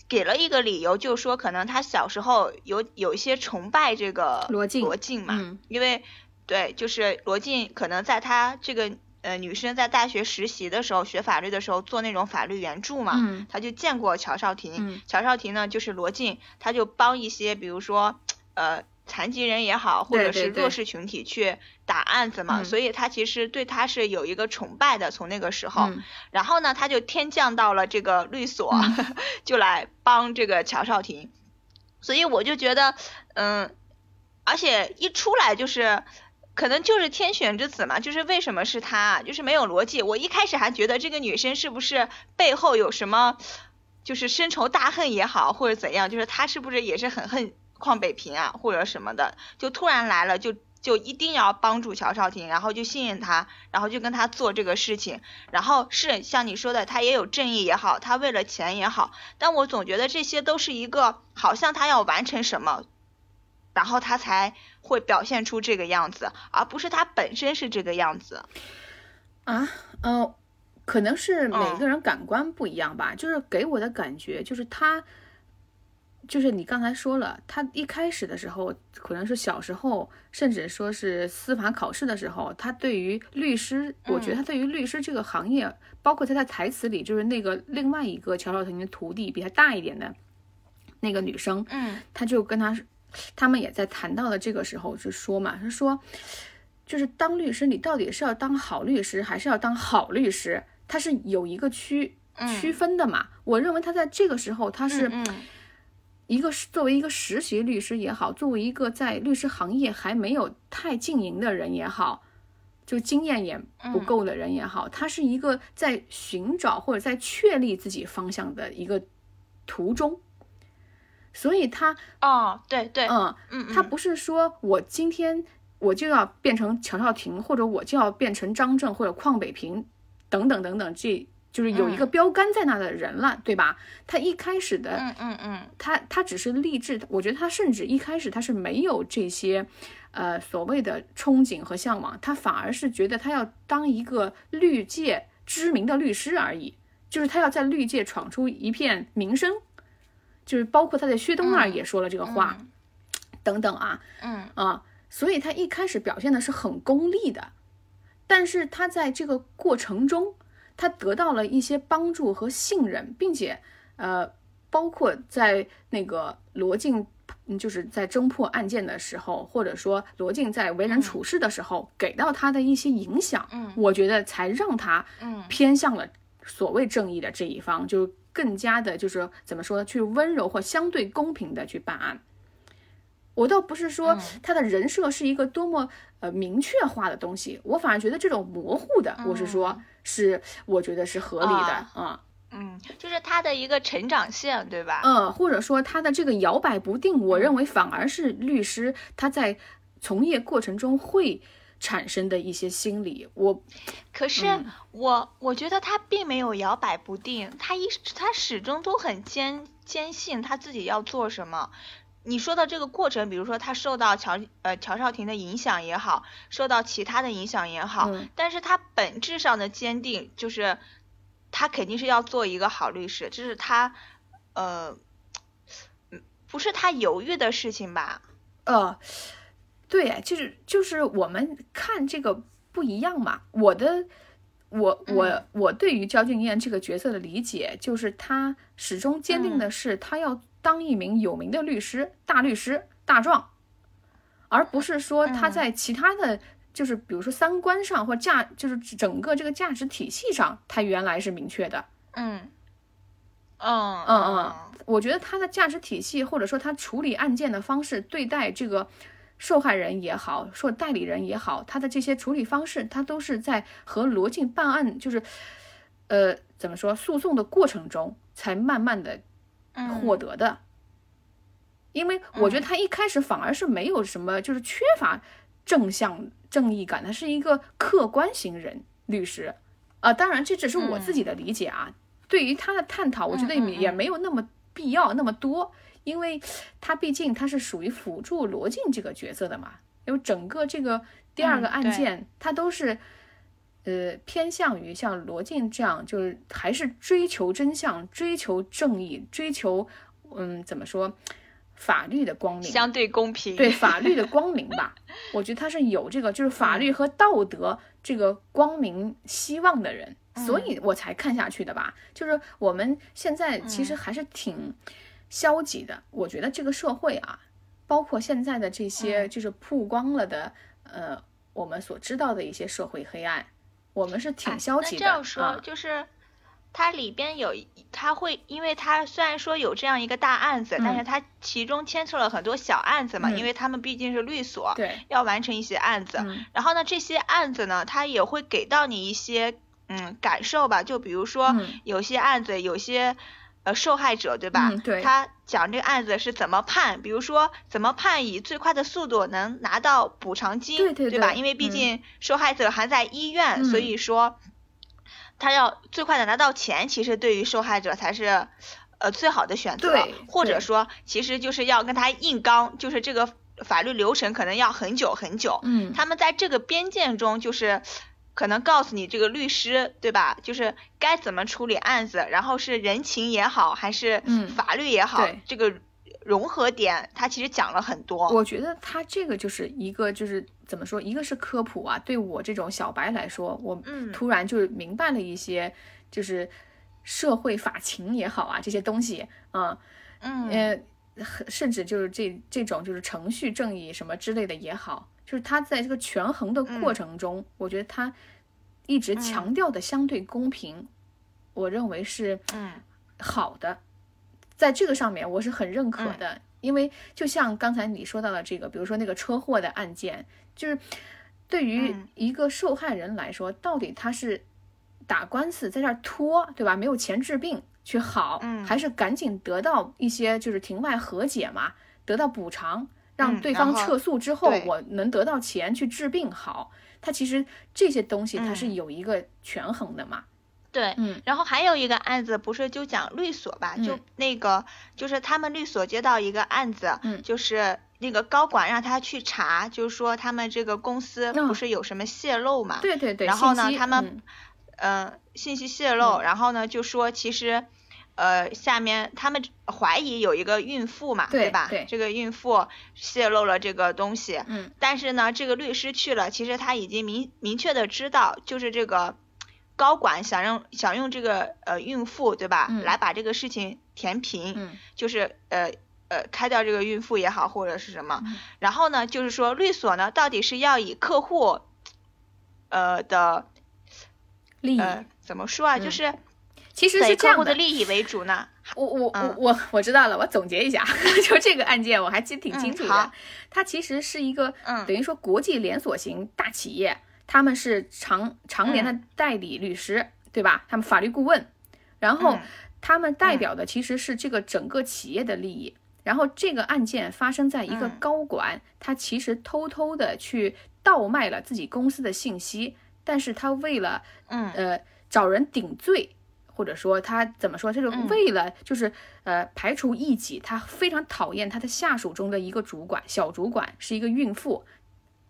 给了一个理由，就是说可能他小时候有有一些崇拜这个罗晋罗晋嘛，嗯因为对，就是罗晋可能在他这个呃女生在大学实习的时候学法律的时候做那种法律援助嘛，嗯他就见过乔少廷，嗯乔少廷呢就是罗晋，他就帮一些比如说呃残疾人也好，或者是弱势群体去打案子嘛，嗯所以他其实对他是有一个崇拜的，从那个时候，嗯然后呢他就天降到了这个律所，嗯 就来帮这个乔少廷，所以我就觉得嗯，而且一出来就是。可能就是天选之子嘛，就是为什么是他啊，就是没有逻辑。我一开始还觉得这个女生是不是背后有什么，就是深仇大恨也好，或者怎样，就是她是不是也是很恨邝北平啊，或者什么的，就突然来了，就就一定要帮助乔少廷，然后就信任他，然后就跟他做这个事情，然后是像你说的，他也有正义也好，他为了钱也好，但我总觉得这些都是一个好像他要完成什么。然后他才会表现出这个样子，而不是他本身是这个样子。啊，呃，可能是每嗯个人感官不一样吧，就是给我的感觉就是他，就是你刚才说了，他一开始的时候，可能是小时候，甚至说是司法考试的时候，他对于律师，我觉得他对于律师这个行业，包括他在台词里，就是那个另外一个乔少廷的徒弟，比他大一点的那个女生，嗯他就跟他，他们也在谈到了这个时候就说嘛，他说，就是当律师，你到底是要当好律师，还是要当好律师？他是有一个区区分的嘛。我认为他在这个时候，他是嗯一个作为一个实习律师也好，作为一个在律师行业还没有太经营的人也好。就经验也不够的人也好，他是一个在寻找或者在确立自己方向的一个途中，所以他哦，对对，嗯，嗯，他不是说我今天我就要变成乔少廷，或者我就要变成张震或者邝北平等等等等，这就是有一个标杆在那的人了，对吧？他一开始的，嗯嗯嗯。他他只是励志，我觉得他甚至一开始他是没有这些，呃，所谓的憧憬和向往，他反而是觉得他要当一个律界知名的律师而已，就是他要在律界闯出一片名声，就是包括他在薛东那儿也说了这个话，等等啊，嗯。啊，所以他一开始表现的是很功利的，但是他在这个过程中，他得到了一些帮助和信任，并且呃，包括在那个罗晋，嗯就是在侦破案件的时候，或者说罗晋在为人处事的时候，给到他的一些影响，嗯。我觉得才让他嗯。偏向了所谓正义的这一方，就更加的就是怎么说，去温柔或相对公平的去办案。我倒不是说他的人设是一个多么呃明确化的东西，我反而觉得这种模糊的，我是说，是我觉得是合理的啊。嗯，就是他的一个成长线，对吧？嗯，或者说他的这个摇摆不定，我认为反而是律师他在从业过程中会产生的一些心理。我可是我我觉得他并没有摇摆不定，他一他始终都很坚坚信他自己要做什么。你说的这个过程，比如说他受到乔呃乔少廷的影响也好，受到其他的影响也好，但是他本质上的坚定就是，他肯定是要做一个好律师，这是他呃，不是他犹豫的事情吧？呃，对，就是就是我们看这个不一样嘛。我的我我我对于焦俊艳这个角色的理解，就是他始终坚定的是他要。当一名有名的律师、大律师、大壮，而不是说他在其他的就是比如说三观上或价，就是整个这个价值体系上，他原来是明确的。嗯，嗯嗯嗯，我觉得他的价值体系或者说他处理案件的方式，对待这个受害人也好，说代理人也好，他的这些处理方式，他都是在和罗晋办案，就是呃怎么说诉讼的过程中，才慢慢的。获得的，因为我觉得他一开始反而是没有什么，就是缺乏正向正义感，他是一个客观型人律师啊。当然，这只是我自己的理解啊。对于他的探讨，我觉得也没有那么必要那么多，因为他毕竟他是属于辅助罗晋这个角色的嘛。因为整个这个第二个案件，他都是。呃，偏向于像罗晋这样，就是还是追求真相、追求正义、追求，嗯，怎么说，法律的光明，相对公平，对法律的光明吧。我觉得他是有这个，就是法律和道德这个光明希望的人，所以我才看下去的吧。就是我们现在其实还是挺消极的。我觉得这个社会啊，包括现在的这些，就是曝光了的，呃，我们所知道的一些社会黑暗。我们是挺消极的。那这样说，就是它里边有，它会，因为它虽然说有这样一个大案子，但是它其中牵扯了很多小案子嘛，因为他们毕竟是律所，对，要完成一些案子。然后呢，这些案子呢，它也会给到你一些嗯感受吧，就比如说有些案子，有些。呃，受害者对吧？对。他讲这个案子是怎么判，比如说怎么判以最快的速度能拿到补偿金，对对对吧？因为毕竟受害者还在医院，所以说他要最快的拿到钱，其实对于受害者才是呃最好的选择。或者说，其实就是要跟他硬刚，就是这个法律流程可能要很久很久。嗯。他们在这个边界中就是。可能告诉你这个律师对吧？就是该怎么处理案子，然后是人情也好，还是法律也好，这个融合点他其实讲了很多。我觉得他这个就是一个就是怎么说，一个是科普啊，对我这种小白来说，我突然就明白了一些，就是社会法情也好啊，这些东西啊，嗯呃，甚至就是这这种就是程序正义什么之类的也好。就是他在这个权衡的过程中，我觉得他一直强调的相对公平，我认为是好的，在这个上面我是很认可的。因为就像刚才你说到的这个，比如说那个车祸的案件，就是对于一个受害人来说，到底他是打官司在这儿拖，对吧？没有钱治病去好，还是赶紧得到一些就是庭外和解嘛，得到补偿？让对方撤诉之后，我能得到钱去治病好。他其实这些东西他是有一个权衡的嘛。对，嗯。然后还有一个案子，不是就讲律所吧？就那个，就是他们律所接到一个案子，就是那个高管让他去查，就是说他们这个公司不是有什么泄露嘛？对对对。然后呢，他们，嗯，信息泄露，然后呢就说其实。呃，下面他们怀疑有一个孕妇嘛，对吧？对，这个孕妇泄露了这个东西。嗯。但是呢，这个律师去了，其实他已经明明确的知道，就是这个高管想用想用这个呃孕妇，对吧？嗯。来把这个事情填平。嗯。就是呃呃开掉这个孕妇也好，或者是什么。然后呢，就是说律所呢，到底是要以客户呃的利益怎么说啊？就是。其实是这样的，利益为主呢。我我我我我知道了，我总结一下，就这个案件我还记得挺清楚的。它其实是一个，等于说国际连锁型大企业，他们是常常年的代理律师，对吧？他们法律顾问，然后他们代表的其实是这个整个企业的利益。然后这个案件发生在一个高管，他其实偷偷的去倒卖了自己公司的信息，但是他为了，嗯呃找人顶罪。或者说他怎么说？就是为了就是呃排除异己，他非常讨厌他的下属中的一个主管，小主管是一个孕妇，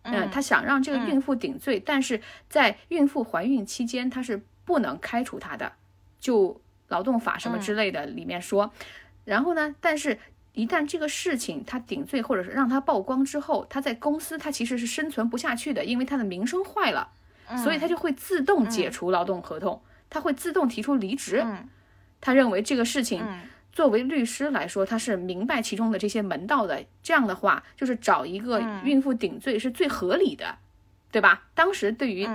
嗯，他想让这个孕妇顶罪，但是在孕妇怀孕期间他是不能开除她的，就劳动法什么之类的里面说。然后呢，但是一旦这个事情他顶罪或者是让他曝光之后，他在公司他其实是生存不下去的，因为他的名声坏了，所以他就会自动解除劳动合同。他会自动提出离职。他认为这个事情，作为律师来说，他是明白其中的这些门道的。这样的话，就是找一个孕妇顶罪是最合理的，对吧？当时对于，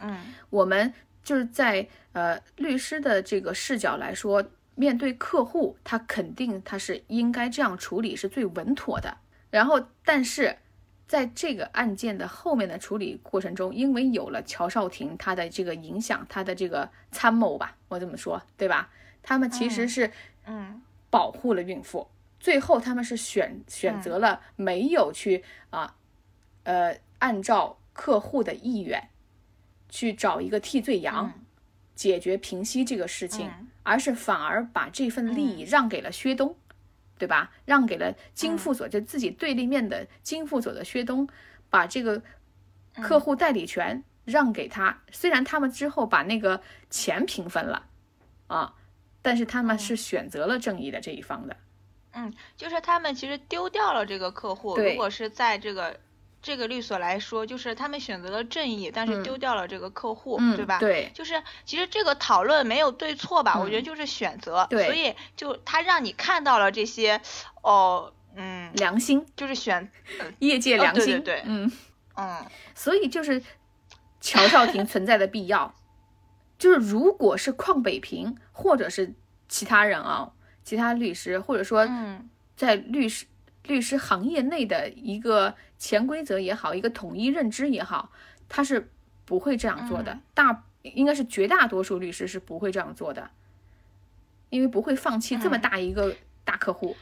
嗯，我们就是在呃律师的这个视角来说，面对客户，他肯定他是应该这样处理是最稳妥的。然后，但是。在这个案件的后面的处理过程中，因为有了乔少廷他的这个影响，他的这个参谋吧，我这么说，对吧？他们其实是嗯保护了孕妇，最后他们是选选择了没有去啊呃按照客户的意愿去找一个替罪羊解决平息这个事情，而是反而把这份利益让给了薛东。对吧？让给了金副所，就自己对立面的金副所的薛东，把这个客户代理权让给他。虽然他们之后把那个钱平分了，啊，但是他们是选择了正义的这一方的。嗯，就是他们其实丢掉了这个客户。如果是在这个。这个律所来说，就是他们选择了正义，但是丢掉了这个客户，对吧？对，就是其实这个讨论没有对错吧？我觉得就是选择，所以就他让你看到了这些，哦，嗯，良心就是选 业界良心，对对对，嗯嗯，所以就是乔少廷存在的必要，就是如果是邝北平或者是其他人啊，其他律师或者说在律师。律师行业内的一个潜规则也好，一个统一认知也好，他是不会这样做的。大应该是绝大多数律师是不会这样做的，因为不会放弃这么大一个大客户。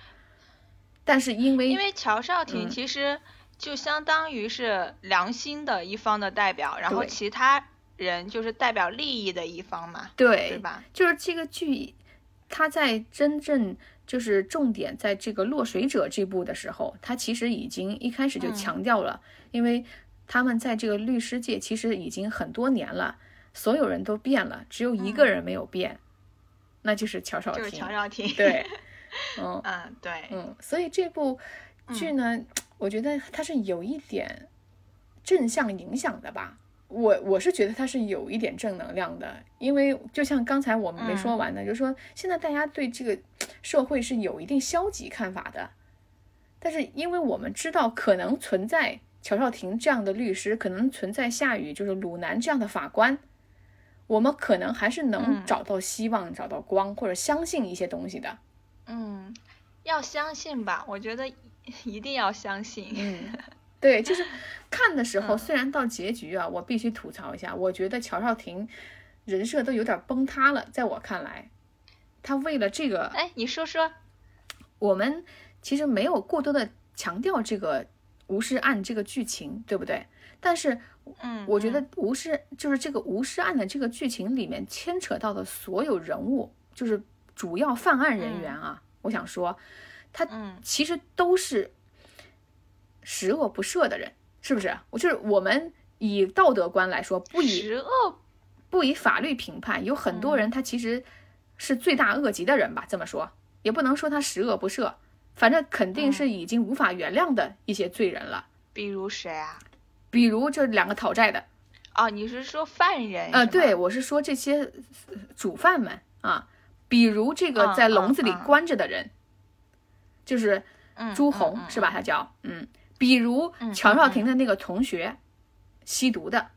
但是因为因为乔少廷其实就相当于是良心的一方的代表，然后其他人就是代表利益的一方嘛，对对吧？就是这个剧，他在真正。就是重点在这个落水者这部的时候，他其实已经一开始就强调了，因为他们在这个律师界其实已经很多年了，所有人都变了，只有一个人没有变，那就是乔少廷。就是乔少廷。对，嗯嗯对，嗯，所以这部剧呢，我觉得它是有一点正向影响的吧。我我是觉得它是有一点正能量的，因为就像刚才我们没说完的，就是说现在大家对这个社会是有一定消极看法的，但是因为我们知道可能存在乔少廷这样的律师，可能存在夏雨就是鲁南这样的法官，我们可能还是能找到希望、找到光或者相信一些东西的。嗯，要相信吧，我觉得一定要相信。嗯。对，就是看的时候，虽然到结局啊，我必须吐槽一下，我觉得乔少廷人设都有点崩塌了。在我看来，他为了这个，哎，你说说，我们其实没有过多的强调这个吴尸案这个剧情，对不对？但是，嗯，我觉得吴尸就是这个吴尸案的这个剧情里面牵扯到的所有人物，就是主要犯案人员啊，我想说，他其实都是。十恶不赦的人，是不是？我就是我们以道德观来说，不以十恶，不以法律评判。有很多人他其实是罪大恶极的人吧？这么说也不能说他十恶不赦，反正肯定是已经无法原谅的一些罪人了。比如谁啊？比如这两个讨债的。哦，你是说犯人？呃，对，我是说这些主犯们啊。比如这个在笼子里关着的人，就是朱红，是吧？他叫嗯。比如乔少廷的那个同学，吸毒的，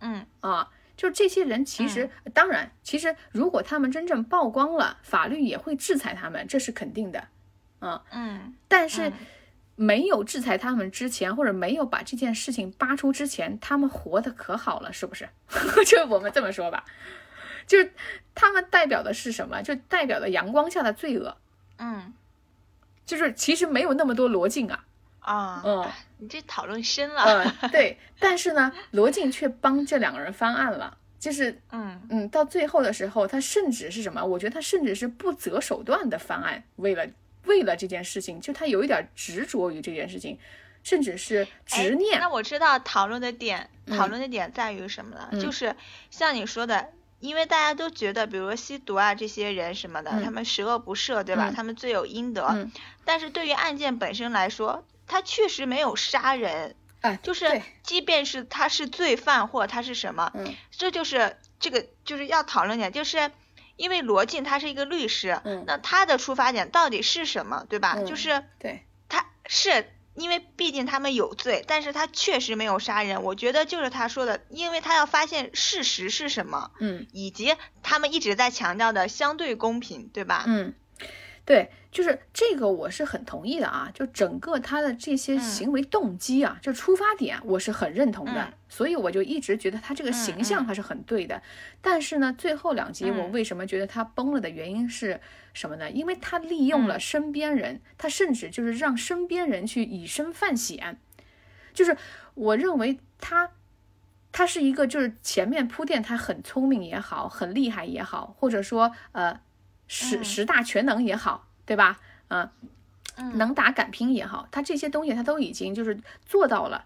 嗯啊，就这些人其实，当然，其实如果他们真正曝光了，法律也会制裁他们，这是肯定的，嗯嗯。但是没有制裁他们之前，或者没有把这件事情扒出之前，他们活得可好了，是不是？就我们这么说吧，就是他们代表的是什么？就代表的阳光下的罪恶。嗯，就是其实没有那么多罗晋啊。啊，嗯，你这讨论深了。嗯，对，但是呢，罗晋却帮这两个人翻案了，就是，嗯嗯，到最后的时候，他甚至是什么？我觉得他甚至是不择手段的翻案，为了为了这件事情，就他有一点执着于这件事情，甚至是执念。那我知道讨论的点，讨论的点在于什么了？就是像你说的，因为大家都觉得，比如吸毒啊这些人什么的，他们十恶不赦，对吧？他们罪有应得。但是对于案件本身来说，他确实没有杀人，哎，就是即便是他是罪犯或他是什么，嗯，这就是这个就是要讨论点，就是因为罗晋他是一个律师，嗯，那他的出发点到底是什么，对吧？就是对，他是因为毕竟他们有罪，但是他确实没有杀人，我觉得就是他说的，因为他要发现事实是什么，嗯，以及他们一直在强调的相对公平，对吧？嗯。对，就是这个，我是很同意的啊。就整个他的这些行为动机啊，就出发点，我是很认同的。所以我就一直觉得他这个形象还是很对的。但是呢，最后两集我为什么觉得他崩了的原因是什么呢？因为他利用了身边人，他甚至就是让身边人去以身犯险。就是我认为他，他是一个就是前面铺垫他很聪明也好，很厉害也好，或者说呃。十十大全能也好，对吧？嗯，能打敢拼也好，他这些东西他都已经就是做到了，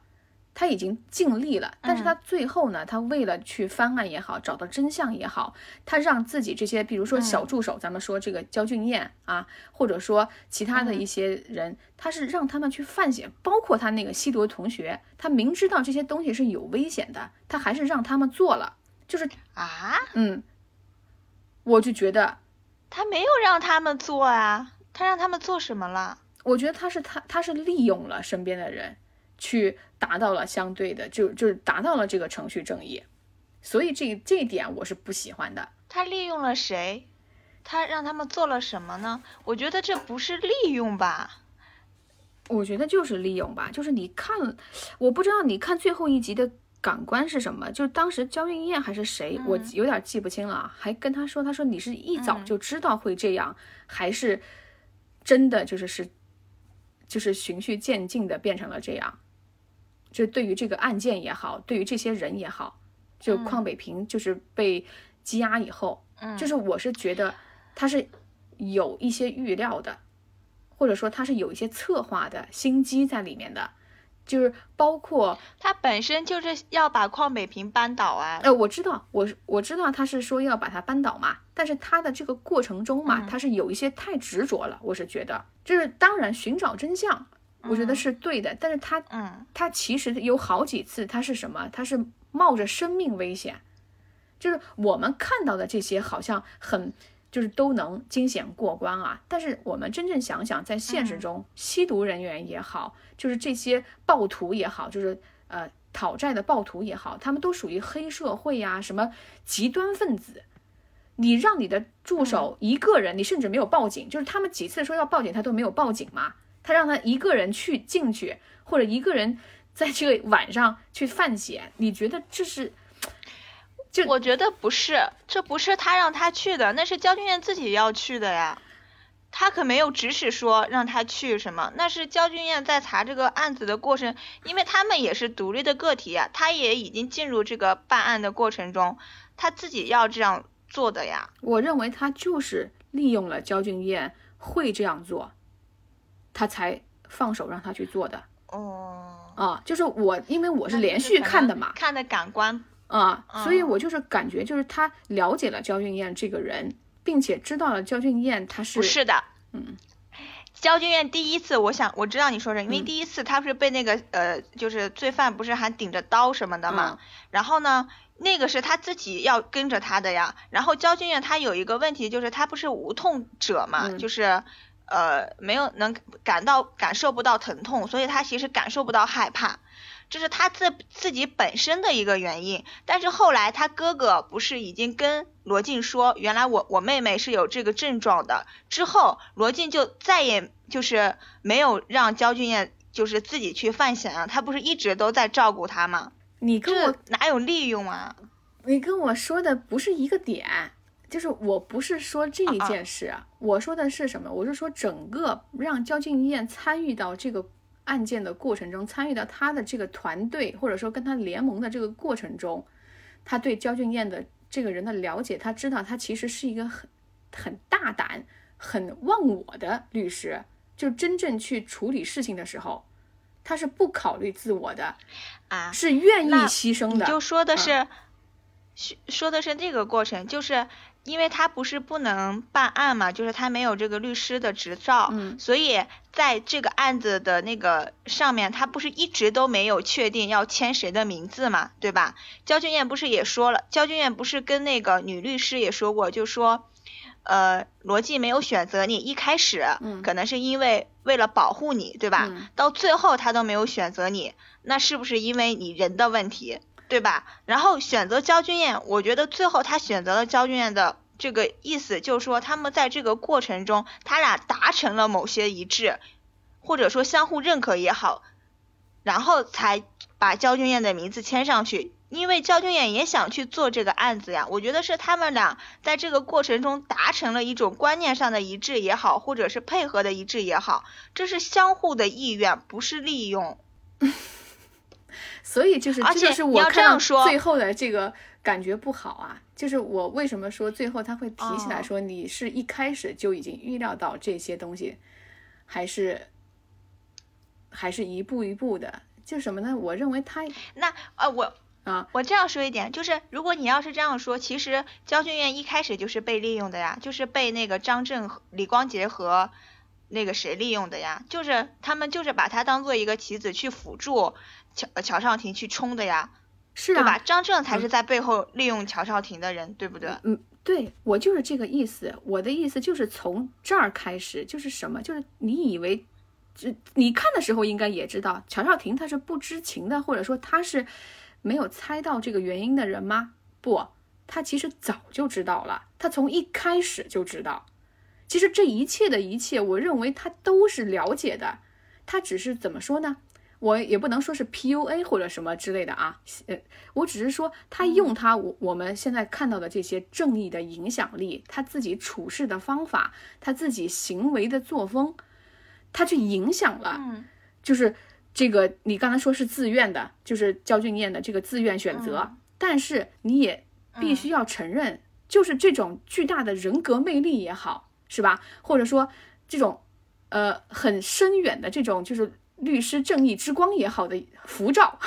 他已经尽力了。但是他最后呢，他为了去翻案也好，找到真相也好，他让自己这些，比如说小助手，咱们说这个焦俊艳啊，或者说其他的一些人，他是让他们去犯险，包括他那个吸毒同学，他明知道这些东西是有危险的，他还是让他们做了，就是啊，嗯，我就觉得。他没有让他们做啊，他让他们做什么了？我觉得他是他他是利用了身边的人，去达到了相对的，就就是达到了这个程序正义，所以这这一点我是不喜欢的。他利用了谁？他让他们做了什么呢？我觉得这不是利用吧？我觉得就是利用吧，就是你看，我不知道你看最后一集的。感官是什么？就是当时焦俊艳还是谁，我有点记不清了。还跟他说，他说你是一早就知道会这样，还是真的就是是，就是循序渐进的变成了这样。就对于这个案件也好，对于这些人也好，就邝北平就是被羁押以后，就是我是觉得他是有一些预料的，或者说他是有一些策划的心机在里面的。就是包括他本身就是要把邝北平扳倒啊！呃，我知道，我我知道他是说要把他扳倒嘛，但是他的这个过程中嘛，他是有一些太执着了。我是觉得，就是当然寻找真相，我觉得是对的，但是他，嗯，他其实有好几次他是什么？他是冒着生命危险，就是我们看到的这些好像很。就是都能惊险过关啊！但是我们真正想想，在现实中，吸毒人员也好，就是这些暴徒也好，就是呃讨债的暴徒也好，他们都属于黑社会呀，什么极端分子。你让你的助手一个人，你甚至没有报警，就是他们几次说要报警，他都没有报警嘛？他让他一个人去进去，或者一个人在这个晚上去犯险，你觉得这是？就我觉得不是，这不是他让他去的，那是焦俊艳自己要去的呀。他可没有指使说让他去什么，那是焦俊艳在查这个案子的过程，因为他们也是独立的个体呀，他也已经进入这个办案的过程中，他自己要这样做的呀。我认为他就是利用了焦俊艳会这样做，他才放手让他去做的。哦，啊，就是我，因为我是连续看的嘛，看的感官。啊，所以我就是感觉，就是他了解了焦俊艳这个人，并且知道了焦俊艳他是不是的，嗯，焦俊艳第一次，我想我知道你说什么，因为第一次他不是被那个呃，就是罪犯不是还顶着刀什么的嘛，然后呢，那个是他自己要跟着他的呀，然后焦俊艳他有一个问题就是他不是无痛者嘛，就是呃没有能感到感受不到疼痛，所以他其实感受不到害怕。这是他自自己本身的一个原因。但是后来他哥哥不是已经跟罗晋说，原来我我妹妹是有这个症状的，之后罗晋就再也就是没有让焦俊艳就是自己去犯险啊，他不是一直都在照顾他吗？你跟我哪有利用啊？你跟我说的不是一个点，就是我不是说这一件事，我说的是什么？我是说整个让焦俊艳参与到这个案件的过程中，参与到他的这个团队或者说跟他联盟的这个过程中，他对焦俊艳的这个人的了解，他知道他其实是一个很很大胆、很忘我的律师，就真正去处理事情的时候，他是不考虑自我的啊，是愿意牺牲的。你就说的是。说的是这个过程，就是因为他不是不能办案嘛，就是他没有这个律师的执照，嗯，所以在这个案子的那个上面，他不是一直都没有确定要签谁的名字嘛，对吧？焦俊艳不是也说了，焦俊艳不是跟那个女律师也说过，就说，呃，罗辑没有选择你，一开始，嗯，可能是因为为了保护你，对吧？嗯，到最后他都没有选择你，那是不是因为你人的问题？对吧？然后选择焦俊艳，我觉得最后他选择了焦俊艳的这个意思，就是说他们在这个过程中，他俩达成了某些一致，或者说相互认可也好，然后才把焦俊艳的名字签上去。因为焦俊艳也想去做这个案子呀，我觉得是他们俩在这个过程中达成了一种观念上的一致也好，或者是配合的一致也好，这是相互的意愿，不是利用。所以就是，这就是我看到最后的这个感觉不好啊。就是我为什么说最后他会提起来说，你是一开始就已经预料到这些东西，还是还是一步一步的？就什么呢？我认为他那呃我啊，我这样说一点，就是如果你要是这样说，其实焦俊艳一开始就是被利用的呀，就是被那个张震、李光洁和那个谁利用的呀，就是他们就是把他当做一个棋子去辅助。乔乔少廷去冲的呀，是啊，对吧？张震才是在背后利用乔少廷的人，对不对？嗯，对我就是这个意思。我的意思就是从这儿开始，就是什么？就是你以为，这你看的时候应该也知道，乔少廷他是不知情的，或者说他是没有猜到这个原因的人吗？不，他其实早就知道了，他从一开始就知道。其实这一切的一切，我认为他都是了解的，他只是怎么说呢？我也不能说是 PUA 或者什么之类的啊，呃，我只是说他用他我我们现在看到的这些正义的影响力，他自己处事的方法，他自己行为的作风，他去影响了，就是这个你刚才说是自愿的，就是焦俊艳的这个自愿选择，但是你也必须要承认，就是这种巨大的人格魅力也好，是吧？或者说这种呃很深远的这种就是。律师正义之光也好的符照，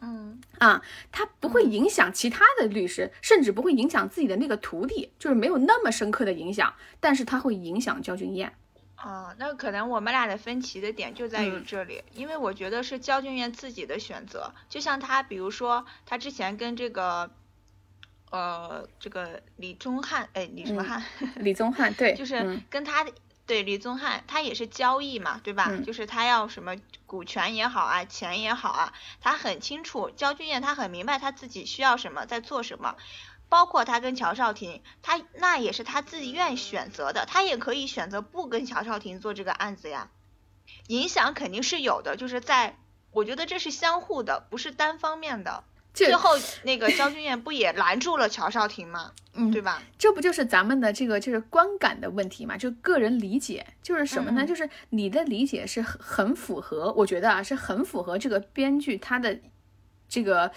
嗯 啊，他不会影响其他的律师，甚至不会影响自己的那个徒弟，就是没有那么深刻的影响，但是它会影响焦俊艳。啊，那可能我们俩的分歧的点就在于这里，因为我觉得是焦俊艳自己的选择，就像他，比如说他之前跟这个，呃，这个李宗翰，哎，李什么翰？李宗翰，对，就是跟他。对李宗翰，他也是交易嘛，对吧？就是他要什么股权也好啊，钱也好啊，他很清楚。焦俊艳他很明白他自己需要什么，在做什么。包括他跟乔少廷，他那也是他自己愿选择的，他也可以选择不跟乔少廷做这个案子呀。影响肯定是有的，就是在我觉得这是相互的，不是单方面的。最后那个焦俊艳不也拦住了乔少廷吗？嗯，对吧？这不就是咱们的这个就是观感的问题嘛？就个人理解，就是什么呢？就是你的理解是很很符合，我觉得啊是很符合这个编剧他的这个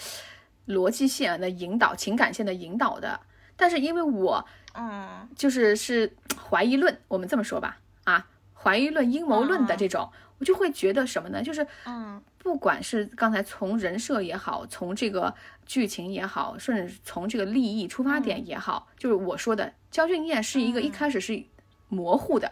逻辑线的引导、情感线的引导的。但是因为我嗯，就是是怀疑论，我们这么说吧，啊，怀疑论、阴谋论的这种，我就会觉得什么呢？就是嗯。不管是刚才从人设也好，从这个剧情也好，甚至从这个利益出发点也好，就是我说的焦俊艳是一个一开始是模糊的，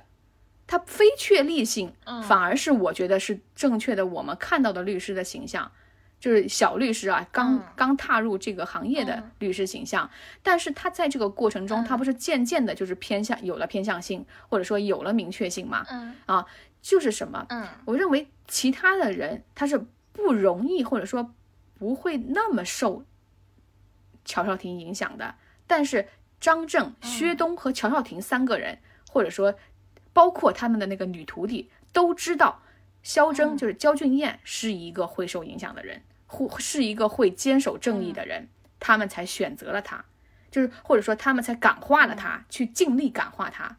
他非确立性，反而是我觉得是正确的。我们看到的律师的形象，就是小律师啊，刚刚踏入这个行业的律师形象，但是他在这个过程中，他不是渐渐的，就是偏向有了偏向性，或者说有了明确性嘛？嗯啊。就是什么？嗯，我认为其他的人他是不容易，或者说不会那么受乔少廷影响的。但是张震、薛东和乔少廷三个人，或者说包括他们的那个女徒弟，都知道肖铮就是焦俊艳是一个会受影响的人，会是一个会坚守正义的人，他们才选择了他，就是或者说他们才感化了他，去尽力感化他。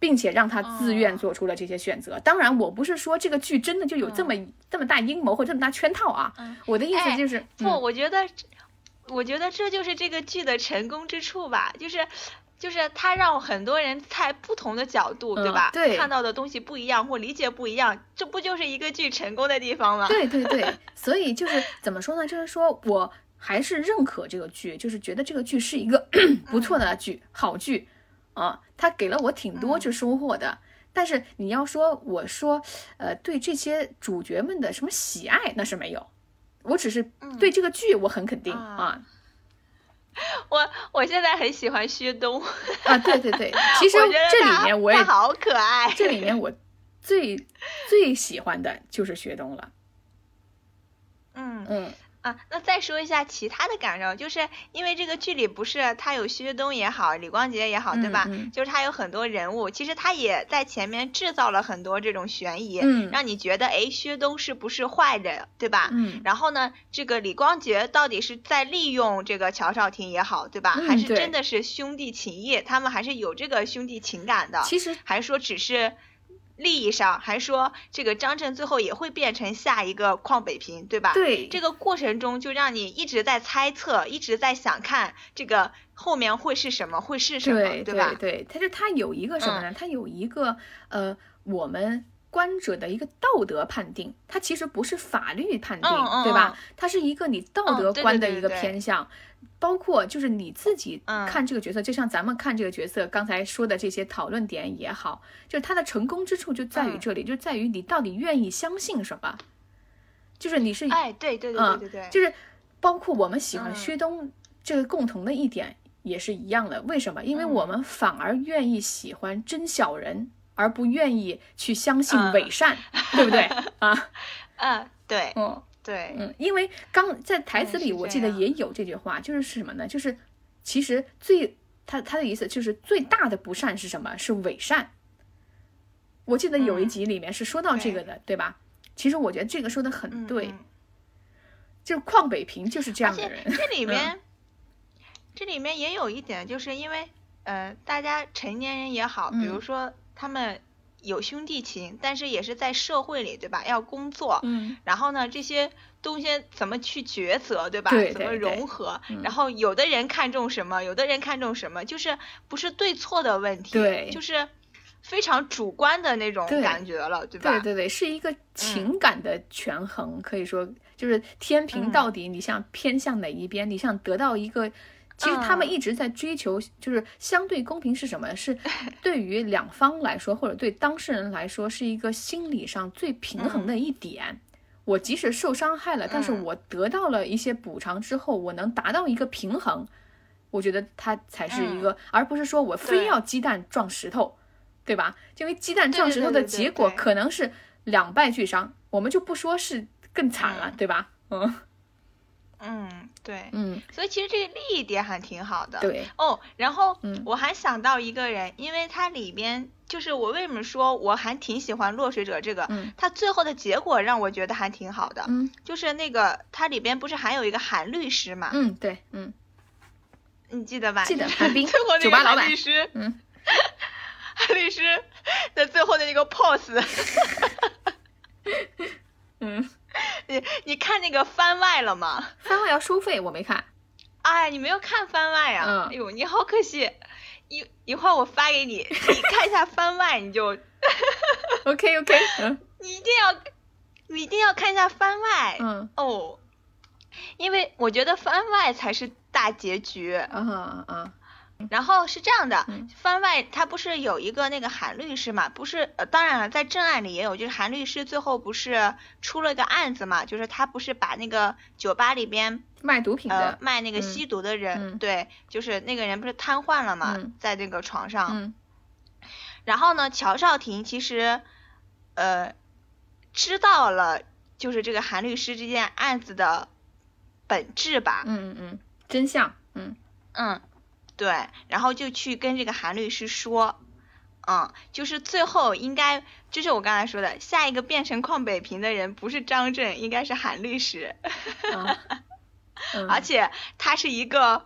并且让他自愿做出了这些选择。当然，我不是说这个剧真的就有这么这么大阴谋或这么大圈套啊。我的意思就是，不，我觉得，我觉得这就是这个剧的成功之处吧。就是，就是他让很多人在不同的角度，对吧？对，看到的东西不一样或理解不一样，这不就是一个剧成功的地方吗？对对对，所以就是怎么说呢？就是说我还是认可这个剧，就是觉得这个剧是一个 不错的剧，好剧。啊，他给了我挺多就收获的，但是你要说我说，呃，对这些主角们的什么喜爱那是没有，我只是对这个剧我很肯定啊。我我现在很喜欢薛东啊，对对对，其实这里面我也好可爱，这里面我最最喜欢的就是薛东了。嗯嗯。啊，那再说一下其他的感受，就是因为这个剧里不是他有薛东也好，李光洁也好，对吧？就是他有很多人物，其实他也在前面制造了很多这种悬疑，让你觉得哎，薛东是不是坏人，对吧？嗯。然后呢，这个李光洁到底是在利用这个乔少廷也好，对吧？还是真的是兄弟情谊？他们还是有这个兄弟情感的？其实还是说只是。利益上还说这个张震最后也会变成下一个邝北平，对吧？对。这个过程中就让你一直在猜测，一直在想看这个后面会是什么，会是什么，对吧？对，他就他有一个什么呢？他有一个呃，我们观者的一个道德判定，它其实不是法律判定，对吧？它是一个你道德观的一个偏向。包括就是你自己看这个角色，就像咱们看这个角色刚才说的这些讨论点也好，就是他的成功之处就在于这里，就在于你到底愿意相信什么。就是你是哎，对对对对对对，就是包括我们喜欢薛东这个共同的一点也是一样的。为什么？因为我们反而愿意喜欢真小人，而不愿意去相信伪善，对不对啊？嗯，对，嗯。对，嗯，因为刚在台词里，我记得也有这句话，就是什么呢？就是其实最他他的意思就是最大的不善是什么？是伪善。我记得有一集里面是说到这个的，对吧？其实我觉得这个说的很对，就是邝北平就是这样的人。这里面这里面也有一点，就是因为呃，大家成年人也好，比如说他们。有兄弟情，但是也是在社会里，对吧？要工作，嗯，然后呢，这些东西怎么去抉择，对吧？对，怎么融合？然后有的人看重什么，有的人看重什么，就是不是对错的问题，对，就是非常主观的那种感觉了，对吧？对对对，是一个情感的权衡，可以说就是天平到底你想偏向哪一边，你想得到一个。其实他们一直在追求，就是相对公平是什么？是 对于两方来说，或者对当事人来说，是一个心理上最平衡的一点。我即使受伤害了，但是我得到了一些补偿之后，我能达到一个平衡。我觉得它才是一个，而不是说我非要鸡蛋撞石头，对吧？因为鸡蛋撞石头的结果可能是两败俱伤，我们就不说是更惨了，对吧？嗯。嗯，对，嗯，所以其实这个利益点还挺好的，对，哦，然后我还想到一个人，因为他里边就是我为什么说我还挺喜欢落水者这个，嗯，他最后的结果让我觉得还挺好的，嗯，就是那个他里边不是还有一个韩律师嘛，嗯，对，嗯，你记得吧？记得 韩冰，最后那个韩律师，嗯，韩律师的最后的那个 pose，嗯。你 你看那个番外了吗？番外要收费，我没看。哎，你没有看番外啊？嗯。哎呦，你好可惜。一一会儿我发给你，你看一下番外，你就。OK OK。嗯。你一定要，你一定要看一下番外。嗯。哦。因为我觉得番外才是大结局。啊啊。然后是这样的，番外他不是有一个那个韩律师嘛？不是，呃，当然了，在正案里也有，就是韩律师最后不是出了个案子嘛？就是他不是把那个酒吧里边卖毒品的、卖那个吸毒的人，对，就是那个人不是瘫痪了嘛，在那个床上。然后呢，乔少廷其实，呃，知道了就是这个韩律师这件案子的本质吧。嗯嗯嗯，真相。嗯嗯，对，然后就去跟这个韩律师说，嗯，就是最后应该就是我刚才说的，下一个变成邝北平的人不是张震，应该是韩律师。而且他是一个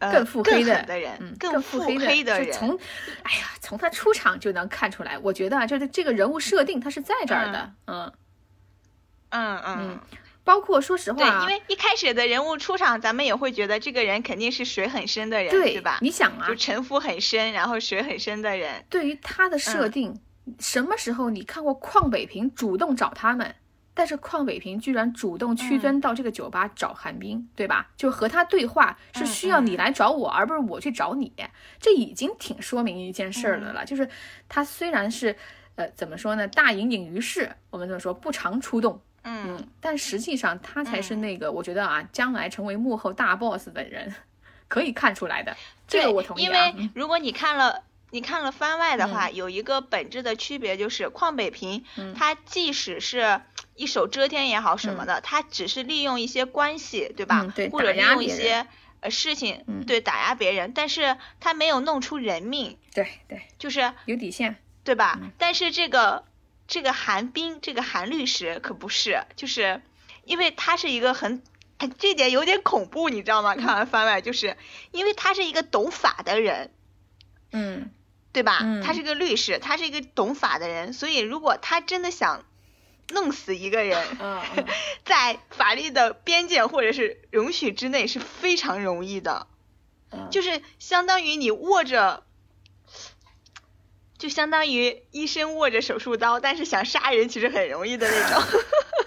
更腹黑的人，更腹黑的人。从哎呀，从他出场就能看出来，我觉得啊，就是这个人物设定他是在这儿的。嗯嗯嗯。包括说实话，对，因为一开始的人物出场，咱们也会觉得这个人肯定是水很深的人，对吧？你想啊，就城府很深，然后水很深的人。对于他的设定，什么时候你看过邝北平主动找他们？但是邝北平居然主动屈尊到这个酒吧找韩冰，对吧？就和他对话是需要你来找我，而不是我去找你。这已经挺说明一件事儿的了，就是他虽然是，呃，怎么说呢？大隐隐于市，我们怎么说？不常出动。嗯，但实际上他才是那个，我觉得啊，将来成为幕后大 boss 的人，可以看出来的。这个我同意。因为如果你看了你看了番外的话，有一个本质的区别就是，邝北平他即使是一手遮天也好什么的，他只是利用一些关系，对吧？对，或者利用一些呃事情，对，打压别人，但是他没有弄出人命。对对，就是有底线，对吧？但是这个。这个韩冰，这个韩律师可不是，就是因为他是一个很，这点有点恐怖，你知道吗？看完番外，就是因为他是一个懂法的人，嗯，对吧？他是个律师，他是一个懂法的人，所以如果他真的想弄死一个人，在法律的边界或者是容许之内是非常容易的，就是相当于你握着。就相当于医生握着手术刀，但是想杀人其实很容易的那种。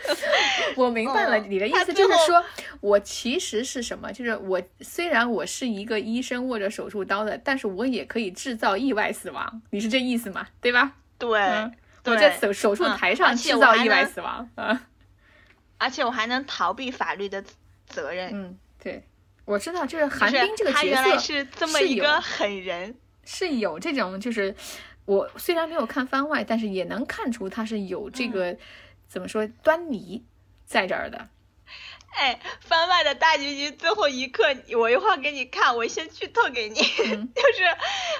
我明白了你的意思，就是说我其实是什么？就是我虽然我是一个医生握着手术刀的，但是我也可以制造意外死亡。你是这意思吗？对吧？对，我在手手术台上制造意外死亡。嗯，而且我还能逃避法律的责任。嗯，对，我知道，就是韩冰这个角色是这么一个狠人，是有这种就是。我虽然没有看番外，但是也能看出他是有这个怎么说端倪在这儿的。哎，番外的大结局最后一刻，我一会儿给你看，我先剧透给你，就是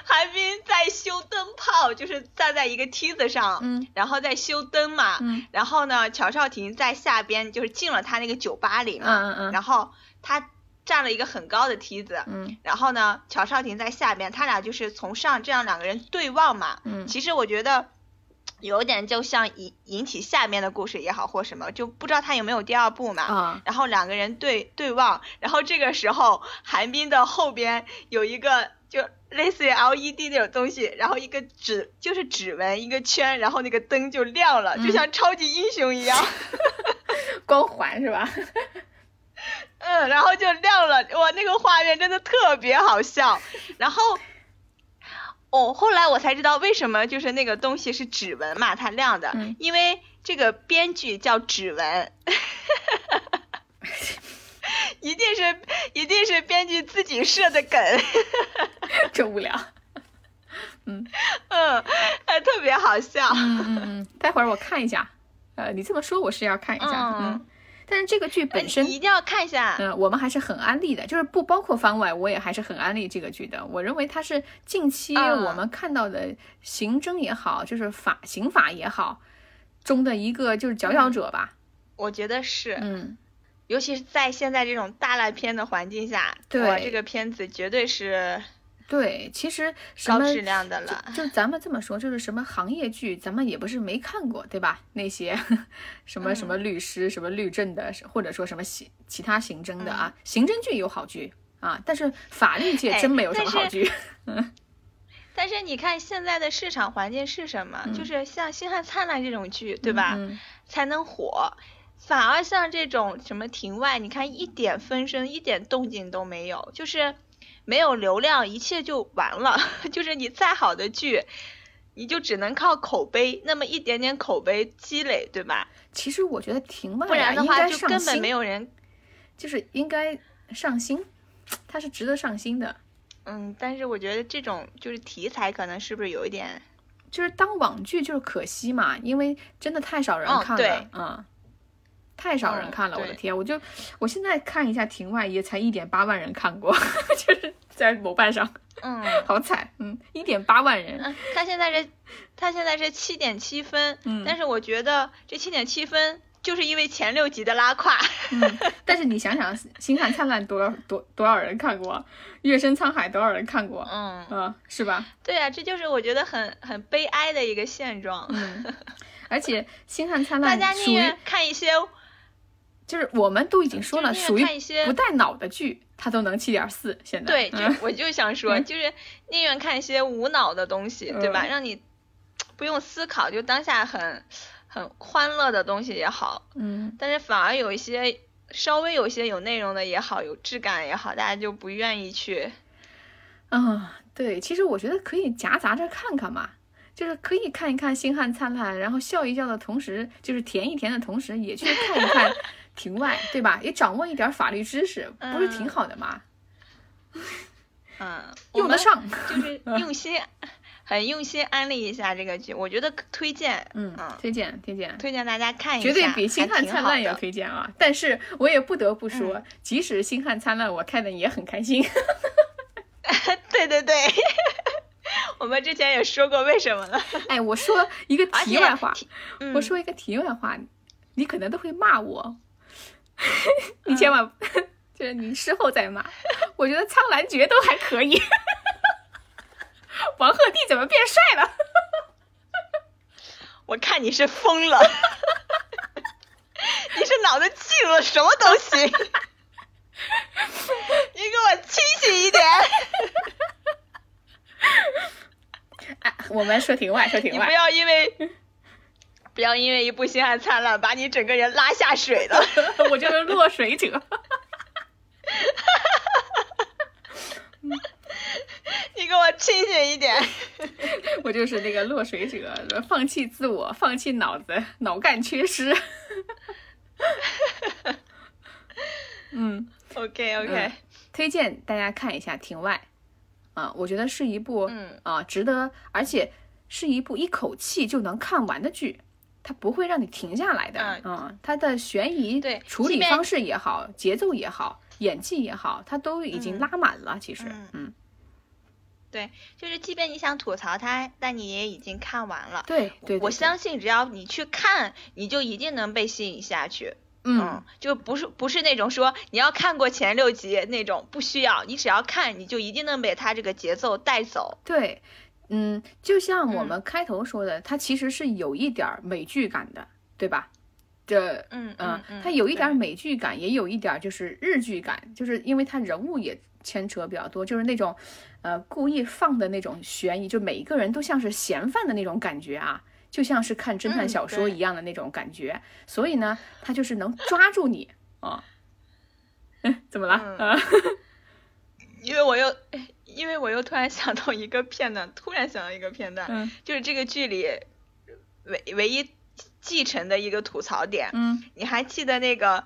韩冰在修灯泡，就是站在一个梯子上，嗯，然后在修灯嘛，嗯，然后呢，乔少廷在下边就是进了他那个酒吧里嘛，嗯嗯嗯，然后他。站了一个很高的梯子，嗯，然后呢，乔少廷在下边，他俩就是从上这样两个人对望嘛，嗯，其实我觉得有点就像引引起下面的故事也好或什么，就不知道他有没有第二部嘛，啊，然后两个人对对望，然后这个时候韩冰的后边有一个就类似于 LED 那种东西，然后一个指就是指纹一个圈，然后那个灯就亮了，就像超级英雄一样，光环是吧？嗯，然后就亮了，哇，那个画面真的特别好笑。然后，哦，后来我才知道为什么就是那个东西是指纹嘛，它亮的，因为这个编剧叫指纹，一定是一定是编剧自己设的梗，真无聊。嗯嗯，还特别好笑。嗯嗯嗯，待会儿我看一下。呃，你这么说，我是要看一下。嗯。但是这个剧本身一定要看一下，嗯，我们还是很安利的，就是不包括番外，我也还是很安利这个剧的。我认为它是近期我们看到的刑侦也好，就是法刑法也好中的一个就是佼佼者吧。我觉得是，嗯，尤其是在现在这种大烂片的环境下，对这个片子绝对是。对，其实高质量的了，就咱们这么说，就是什么行业剧，咱们也不是没看过，对吧？那些 什么什么律师、什么律政的，或者说什么刑其他刑侦的啊，刑侦剧有好剧啊，但是法律界真没有什么好剧。嗯。但是你看现在的市场环境是什么？就是像《星汉灿烂》这种剧，对吧？才能火。反而像这种什么庭外，你看一点风声、一点动静都没有，就是。没有流量，一切就完了。就是你再好的剧，你就只能靠口碑，那么一点点口碑积累，对吧？其实我觉得挺慢，不然的话就根本没有人，就是应该上心，它是值得上心的。嗯，但是我觉得这种就是题材可能是不是有一点，就是当网剧就是可惜嘛，因为真的太少人看了。对，嗯，太少人看了，嗯我的天！我就我现在看一下庭外，也才一点八万人看过，就是在某瓣上，嗯。好惨，嗯，一点八万人，嗯，他现在是，他现在是七点七分，嗯。但是我觉得这七点七分就是因为前六集的拉胯，嗯，但是你想想，《星汉灿烂》多少多多少人看过，《月升沧海》多少人看过，嗯，嗯，是吧？对啊，这就是我觉得很很悲哀的一个现状，嗯，而且《星汉灿烂大家》宁愿看一些，就是我们都已经说了，属于看一些不带脑的剧，它都能七点四。现在对，就嗯我就想说，嗯就是宁愿看一些无脑的东西，对吧？嗯让你不用思考，就当下很很欢乐的东西也好，嗯但是反而有一些稍微有一些有内容的也好，有质感也好，大家就不愿意去。嗯，对，其实我觉得可以夹杂着看看嘛，就是可以看一看《星汉灿烂》，然后笑一笑的同时，就是甜一甜的同时，也去看一看庭外，对吧？也掌握一点法律知识，不是挺好的吗？嗯，用得上。就是用心，很用心安利一下这个剧，我觉得推荐，嗯，推荐推荐，推荐大家看一下，绝对比《星汉灿烂》要推荐啊！但是我也不得不说，嗯即使《星汉灿烂》我看的也很开心。对对对，我们之前也说过为什么了。哎，我说一个题外话，嗯我说一个题外话，你可能都会骂我，你千万、就是你事后再骂。我觉得苍兰诀都还可以，王鹤棣怎么变帅了？我看你是疯了，你是脑子进了什么东西？你给我清醒一点！哎，我们说庭外，说庭你不。要因为不要因为一部《星汉灿烂》把你整个人拉下水了。我就是落水者。你给我清醒一点！我就是那个落水者，放弃自我，放弃脑子，脑干缺失。嗯，OK OK，嗯推荐大家看一下《庭外》，啊，我觉得是一部嗯啊值得，而且是一部一口气就能看完的剧，它不会让你停下来的。嗯啊，它的悬疑对处理方式也好，节奏也好，演技也好，它都已经嗯拉满了。其实，嗯嗯，对，就是即便你想吐槽它，但你也已经看完了。对对，对我相信只要你去看，你就一定能被吸引下去。嗯，就不是不是那种说你要看过前六集那种，不需要，你只要看，你就一定能被它这个节奏带走。对，嗯，就像我嗯。们开头说的，它其实是有一点儿美剧感的，对吧？这，嗯嗯嗯，它有一点儿美剧感，也有一点儿就是日剧感，就是因为它人物也牵扯比较多，就是那种，呃，故意放的那种悬疑，就每一个人都像是嫌犯的那种感觉啊，就像是看侦探嗯小说一样的那种感觉，所以呢，它就是能抓住你啊。嗯，怎么了？因为我又 因为我又突然想到一个片段，突然想到一个片段，嗯。就是这个剧里唯唯一继承的一个吐槽点。嗯，你还记得那个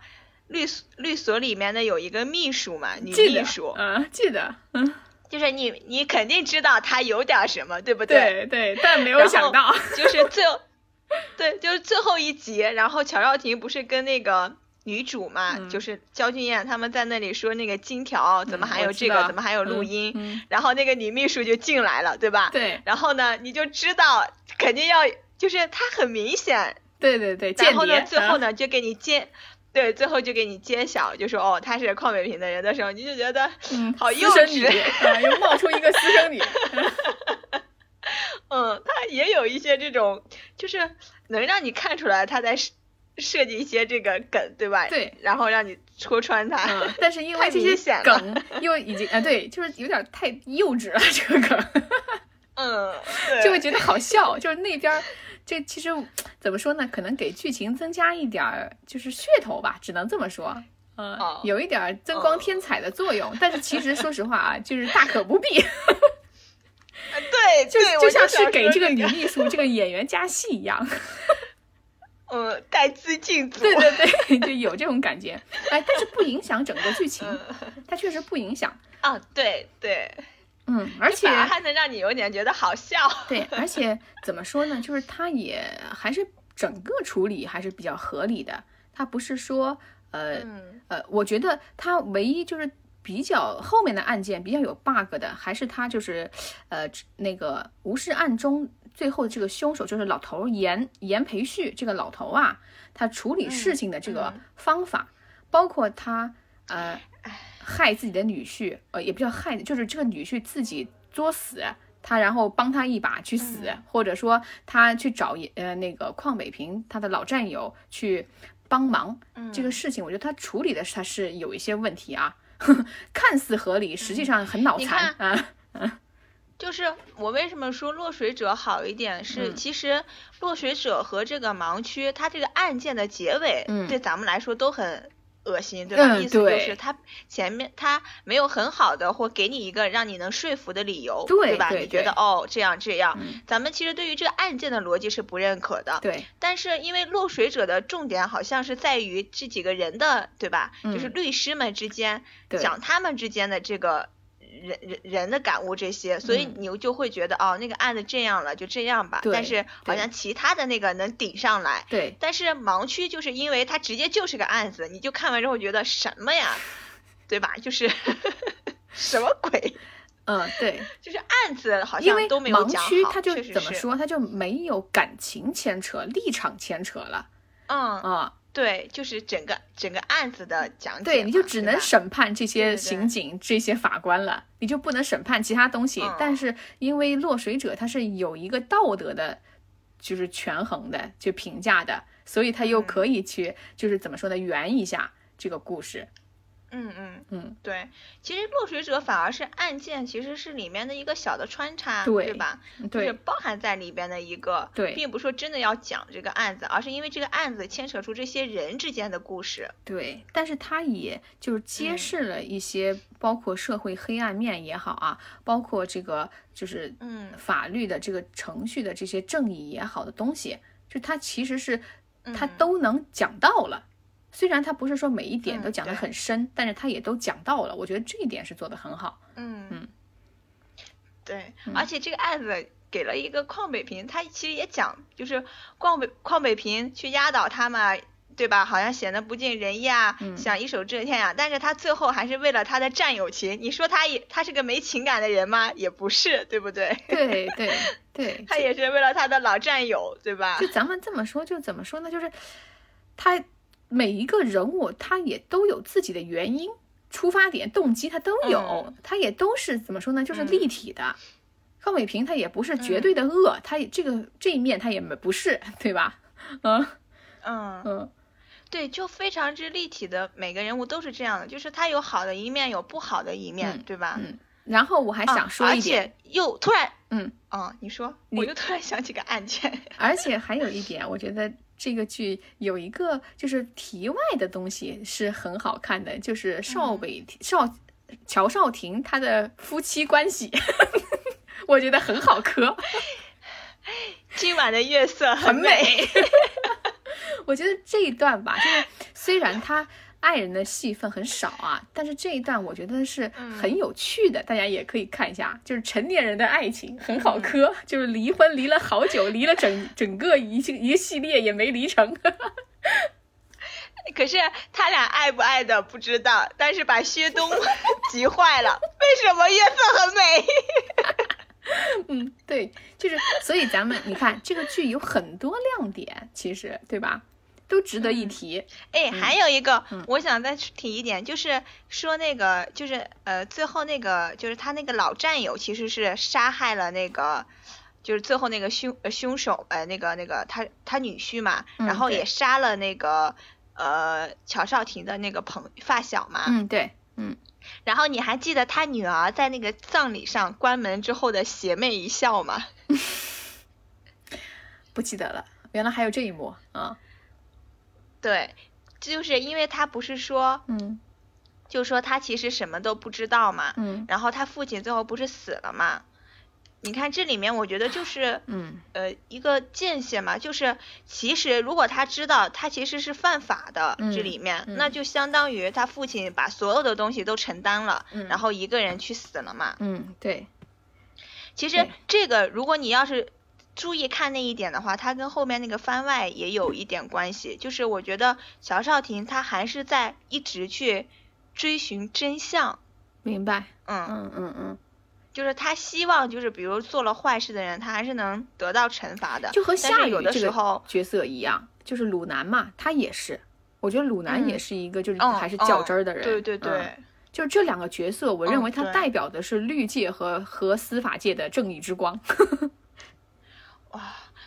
律所律所里面的有一个秘书嘛？女，秘书，嗯，记得，嗯，就是你你肯定知道她有点什么，对不对？对对，但没有想到，就是最后，对，就是最后一集，然后乔耀廷不是跟那个女主嘛，嗯就是焦俊艳他们在那里说那个金条怎么嗯还有这个，怎么还有录嗯音，嗯然后那个女秘书就进来了，对吧？。对然后呢，你就知道肯定要，就是他很明显，对对对，间然后呢，最后呢就给你揭。对，最后就给你揭晓，就说哦，她是邝美萍的人的时候，你就觉得，嗯，好幼稚啊，又冒出一个私生女，嗯，他也有一些这种，就是能让你看出来他在设设计一些这个梗，对吧？对，然后让你戳穿他。嗯，但是因为太这些梗又已经啊，对，就是有点太幼稚了，这个梗 嗯，就会觉得好笑，就是那边儿。这其实怎么说呢？可能给剧情增加一点儿就是噱头吧，只能这么说。嗯哦，有一点儿增光添彩的作用，但是其实说实话啊，就是大可不必，对，就对，就像是给这个女秘书这个演员加戏一样。嗯带资进组。对对对，就有这种感觉。哎，但是不影响整个剧情，嗯它确实不影响。啊，对对，嗯，而且还能让你有点觉得好笑。对，而且怎么说呢？就是它也还是整个处理还是比较合理的。它不是说呃嗯呃，我觉得它唯一就是比较后面的案件比较有 bug 的，还是他就是呃那个无视案中最后这个凶手就是老头儿严严培旭这个老头啊，他处理事情的这个嗯方法，包括他呃害自己的女婿，呃也不叫害，就是这个女婿自己作死。他然后帮他一把去死，嗯或者说他去找呃那个邝北平他的老战友去帮忙，嗯这个事情，我觉得他处理的他是有一些问题啊，看似合理，实际上很脑你残啊。就是我为什么说落水者好一点是，嗯。其实落水者和这个盲区，它这个案件的结尾，嗯。对咱们来说都很恶心，对吧？嗯意思就是他前面他没有很好的或给你一个让你能说服的理由，吧？对对你觉得哦这样这样，嗯。咱们其实对于这个案件的逻辑是不认可的，对，但是因为落水者的重点好像是在于这几个人的，对吧？就是嗯律师们之间讲他们之间的这个人人人的感悟这些，所以嗯你就会觉得哦，那个案子这样了就这样吧。但是好像其他的那个能顶上来。对，但是盲区就是因为它直接就是个案子，你就看完之后觉得什么呀，对吧？就是 什么鬼？嗯，对，就是案子好像都没有盲讲好，区他就是？怎么说，他就没有感情牵扯、立场牵扯了嗯，啊。对，就是整个整个案子的讲解，对，你就只能审判这些对对刑警、这些法官了，你就不能审判其他东西。嗯但是因为落水者他是有一个道德的，就是权衡的，就评价的，所以他又嗯可以去，就是怎么说呢，圆一下这个故事。嗯嗯嗯，对，其实落水者反而是案件，其实是里面的一个小的穿插，对吧？就是对包含在里边的一个，对并不是说真的要讲这个案子，而是因为这个案子牵扯出这些人之间的故事。对，但是他也就是揭嗯示了一些，包括社会黑暗面也好啊，包括这个就是嗯法律的这个程序的这些正义也好的东西，就他其实是他嗯都能讲到了。虽然他不是说每一点嗯都讲得很深，但是他也都讲到了。我觉得这一点是做得很好。嗯嗯对，嗯而且这个案子给了一个邝北平，他其实也讲，就是邝北邝北平去压倒他嘛。对吧？好像显得不尽人意啊，嗯想一手遮天啊、但是他最后还是为了他的战友情。你说他也他是个没情感的人吗？也不是，对不对？对 对对，他也是为了他的老战友，对吧就？咱们这么说，就怎么说呢？就是他每一个人物，他也都有自己的原因、出发点、动机，他都有，嗯他也都是怎么说呢？就是立体的。康伟平他也不是绝嗯对的恶，他也这个这一面他也不是，对吧？嗯嗯，嗯，对，就非常之立体的，每个人物都是这样的，就是他有好的一面，有不好的一面，嗯对吧？嗯然后我还啊想说一点，而且又突然，嗯，哦，你说，你我又突然想起个案件，而且还有一点，我觉得这个剧有一个就是题外的东西是很好看的，就是邵嗯伟、邵乔少廷他的夫妻关系，我觉得很好磕，今晚的月色很美。美。我觉得这一段吧，就是虽然他爱人的戏份很少啊，但是这一段我觉得是很有趣的，大家也可以看一下，就是成年人的爱情很好磕，就是离婚离了好久，离了整 整个一系一个系列也没离成。可是他俩爱不爱的不知道，但是把薛东 急坏了。为什么月色很美？嗯，对，就是所以咱们你看这个剧有很多亮点，其实对吧？都值得一提。哎，还有一个，嗯我想再提一点，就是说那个，就是呃，最后那个，就是他那个老战友其实是杀害了那个，就是最后那个凶呃凶手呃那个那个他他女婿嘛，然后也杀了那个呃乔少廷的那个朋发小嘛，嗯，对，嗯，然后你还记得他女儿在那个葬礼上关门之后的邪魅一笑吗？不记得了，原来还有这一幕啊。对，就是因为他不是说，嗯。就说他其实什么都不知道嘛，嗯。然后他父亲最后不是死了嘛？你看这里面，我觉得就是嗯呃一个界限嘛，就是其实如果他知道他其实是犯法的，嗯这里面、嗯那。就相当于他父亲把所有的东西都承担了，嗯然后一个人去死了嘛。嗯，对，其实这个如果你要是注意看那一点的话，它跟后面那个番外也有一点关系。就是我觉得乔少廷他还是在一直去追寻真相。明白。嗯嗯嗯嗯，就是他希望，就是比如做了坏事的人，他还是能得到惩罚的。就和夏雨的这个时候角色一样，就是鲁南嘛，他也是。我觉得鲁南嗯也是一个就是嗯还是较真儿的人。对对对。嗯就这两个角色，我认为它嗯对代表的是律界和和司法界的正义之光。哇，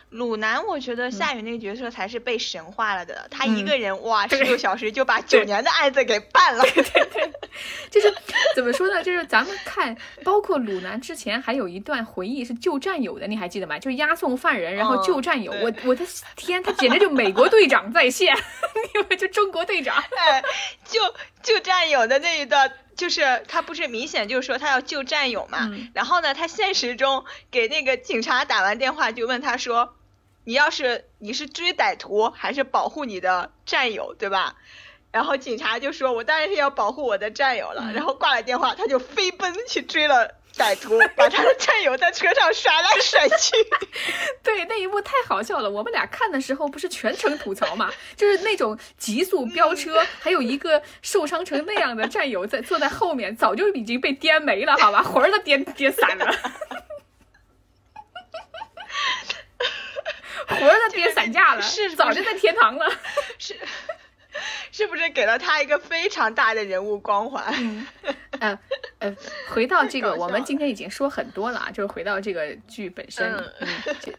鲁南，我觉得夏雨那个角色才是被神化了的。他嗯一个人哇，十对六小时就把九年的案子给办了。对对对就是怎么说呢？就是咱们看，包括鲁南之前还有一段回忆是救战友的，你还记得吗？就是押送犯人，然后嗯救战友。对我我的天，他简直就美国队长在线，你们就中国队长。哎，救救战友的那一段，就是他不是明显就是说他要救战友嘛，嗯然后呢，他现实中给那个警察打完电话就问他说，你要是你是追歹徒还是保护你的战友，对吧？然后警察就说，我当然是要保护我的战友了。嗯然后挂了电话，他就飞奔去追了歹徒，把他的战友在车上甩来甩去。对，那一幕太好笑了。我们俩看的时候不是全程吐槽嘛，就是那种急速飙车，还有一个受伤成那样的战友在坐在后面，早就已经被颠没了，好吧，魂儿都颠颠散了，魂儿都颠散架了，是早就在天堂了。是，是不是给了他一个非常大的人物光环？呃呃，回到这个，我们今天已经说很多了啊，就是回到这个剧本身。嗯嗯，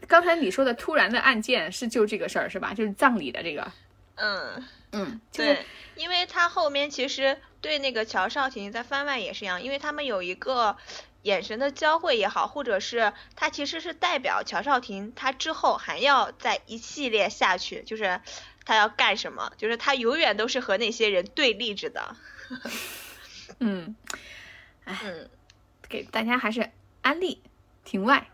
刚才你说的突然的案件是就这个事儿是吧？就是葬礼的这个。嗯，嗯，就是对，因为他后面其实对那个乔少廷在番外也是一样，因为他们有一个眼神的交汇也好，或者是他其实是代表乔少廷他之后还要再一系列下去，就是他要干什么，就是他永远都是和那些人对立着的。嗯，嗯，给大家还是安利庭外，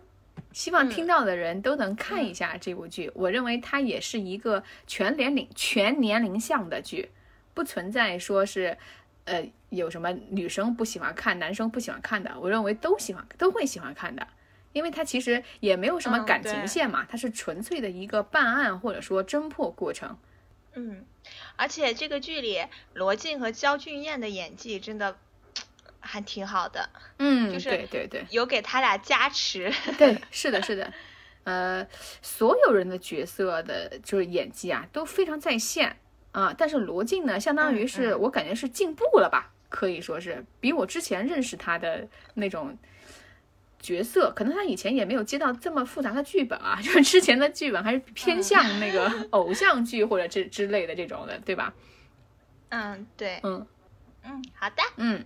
希望嗯听到的人都能看一下这部剧。我认为它也是一个全年龄、全年龄向的剧，不存在说是呃有什么女生不喜欢看、男生不喜欢看的。我认为都喜欢，都会喜欢看的。因为它其实也没有什么嗯感情线嘛，它是纯粹的一个办案或者说侦破过程。嗯，而且这个剧里罗晋和焦俊艳的演技真的还挺好的，嗯，就是对对对。有给他俩加持。对，是的，是的，呃，所有人的角色的就是演技啊都非常在线啊，但是罗晋呢，相当于嗯是、嗯我感觉是进步了吧，可以说是比我之前认识他的那种角色，可能他以前也没有接到这么复杂的剧本啊，就是之前的剧本还是偏向那个 偶像剧或者之之类的这种的，对吧？嗯，对，嗯嗯，好的，嗯，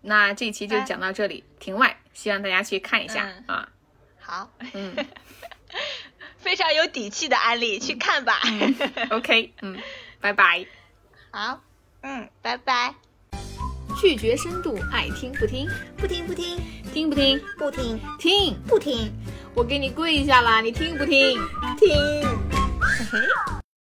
那这一期就哎讲到这里，庭外，希望大家去看一下、嗯啊，好，嗯 非常有底气的安利，去看吧。，OK，嗯，拜拜。好，嗯，拜拜。拒绝深度，爱听不听，不听不听听不听？不听听！不听我给你跪下啦，你听不听？听，嘿嘿。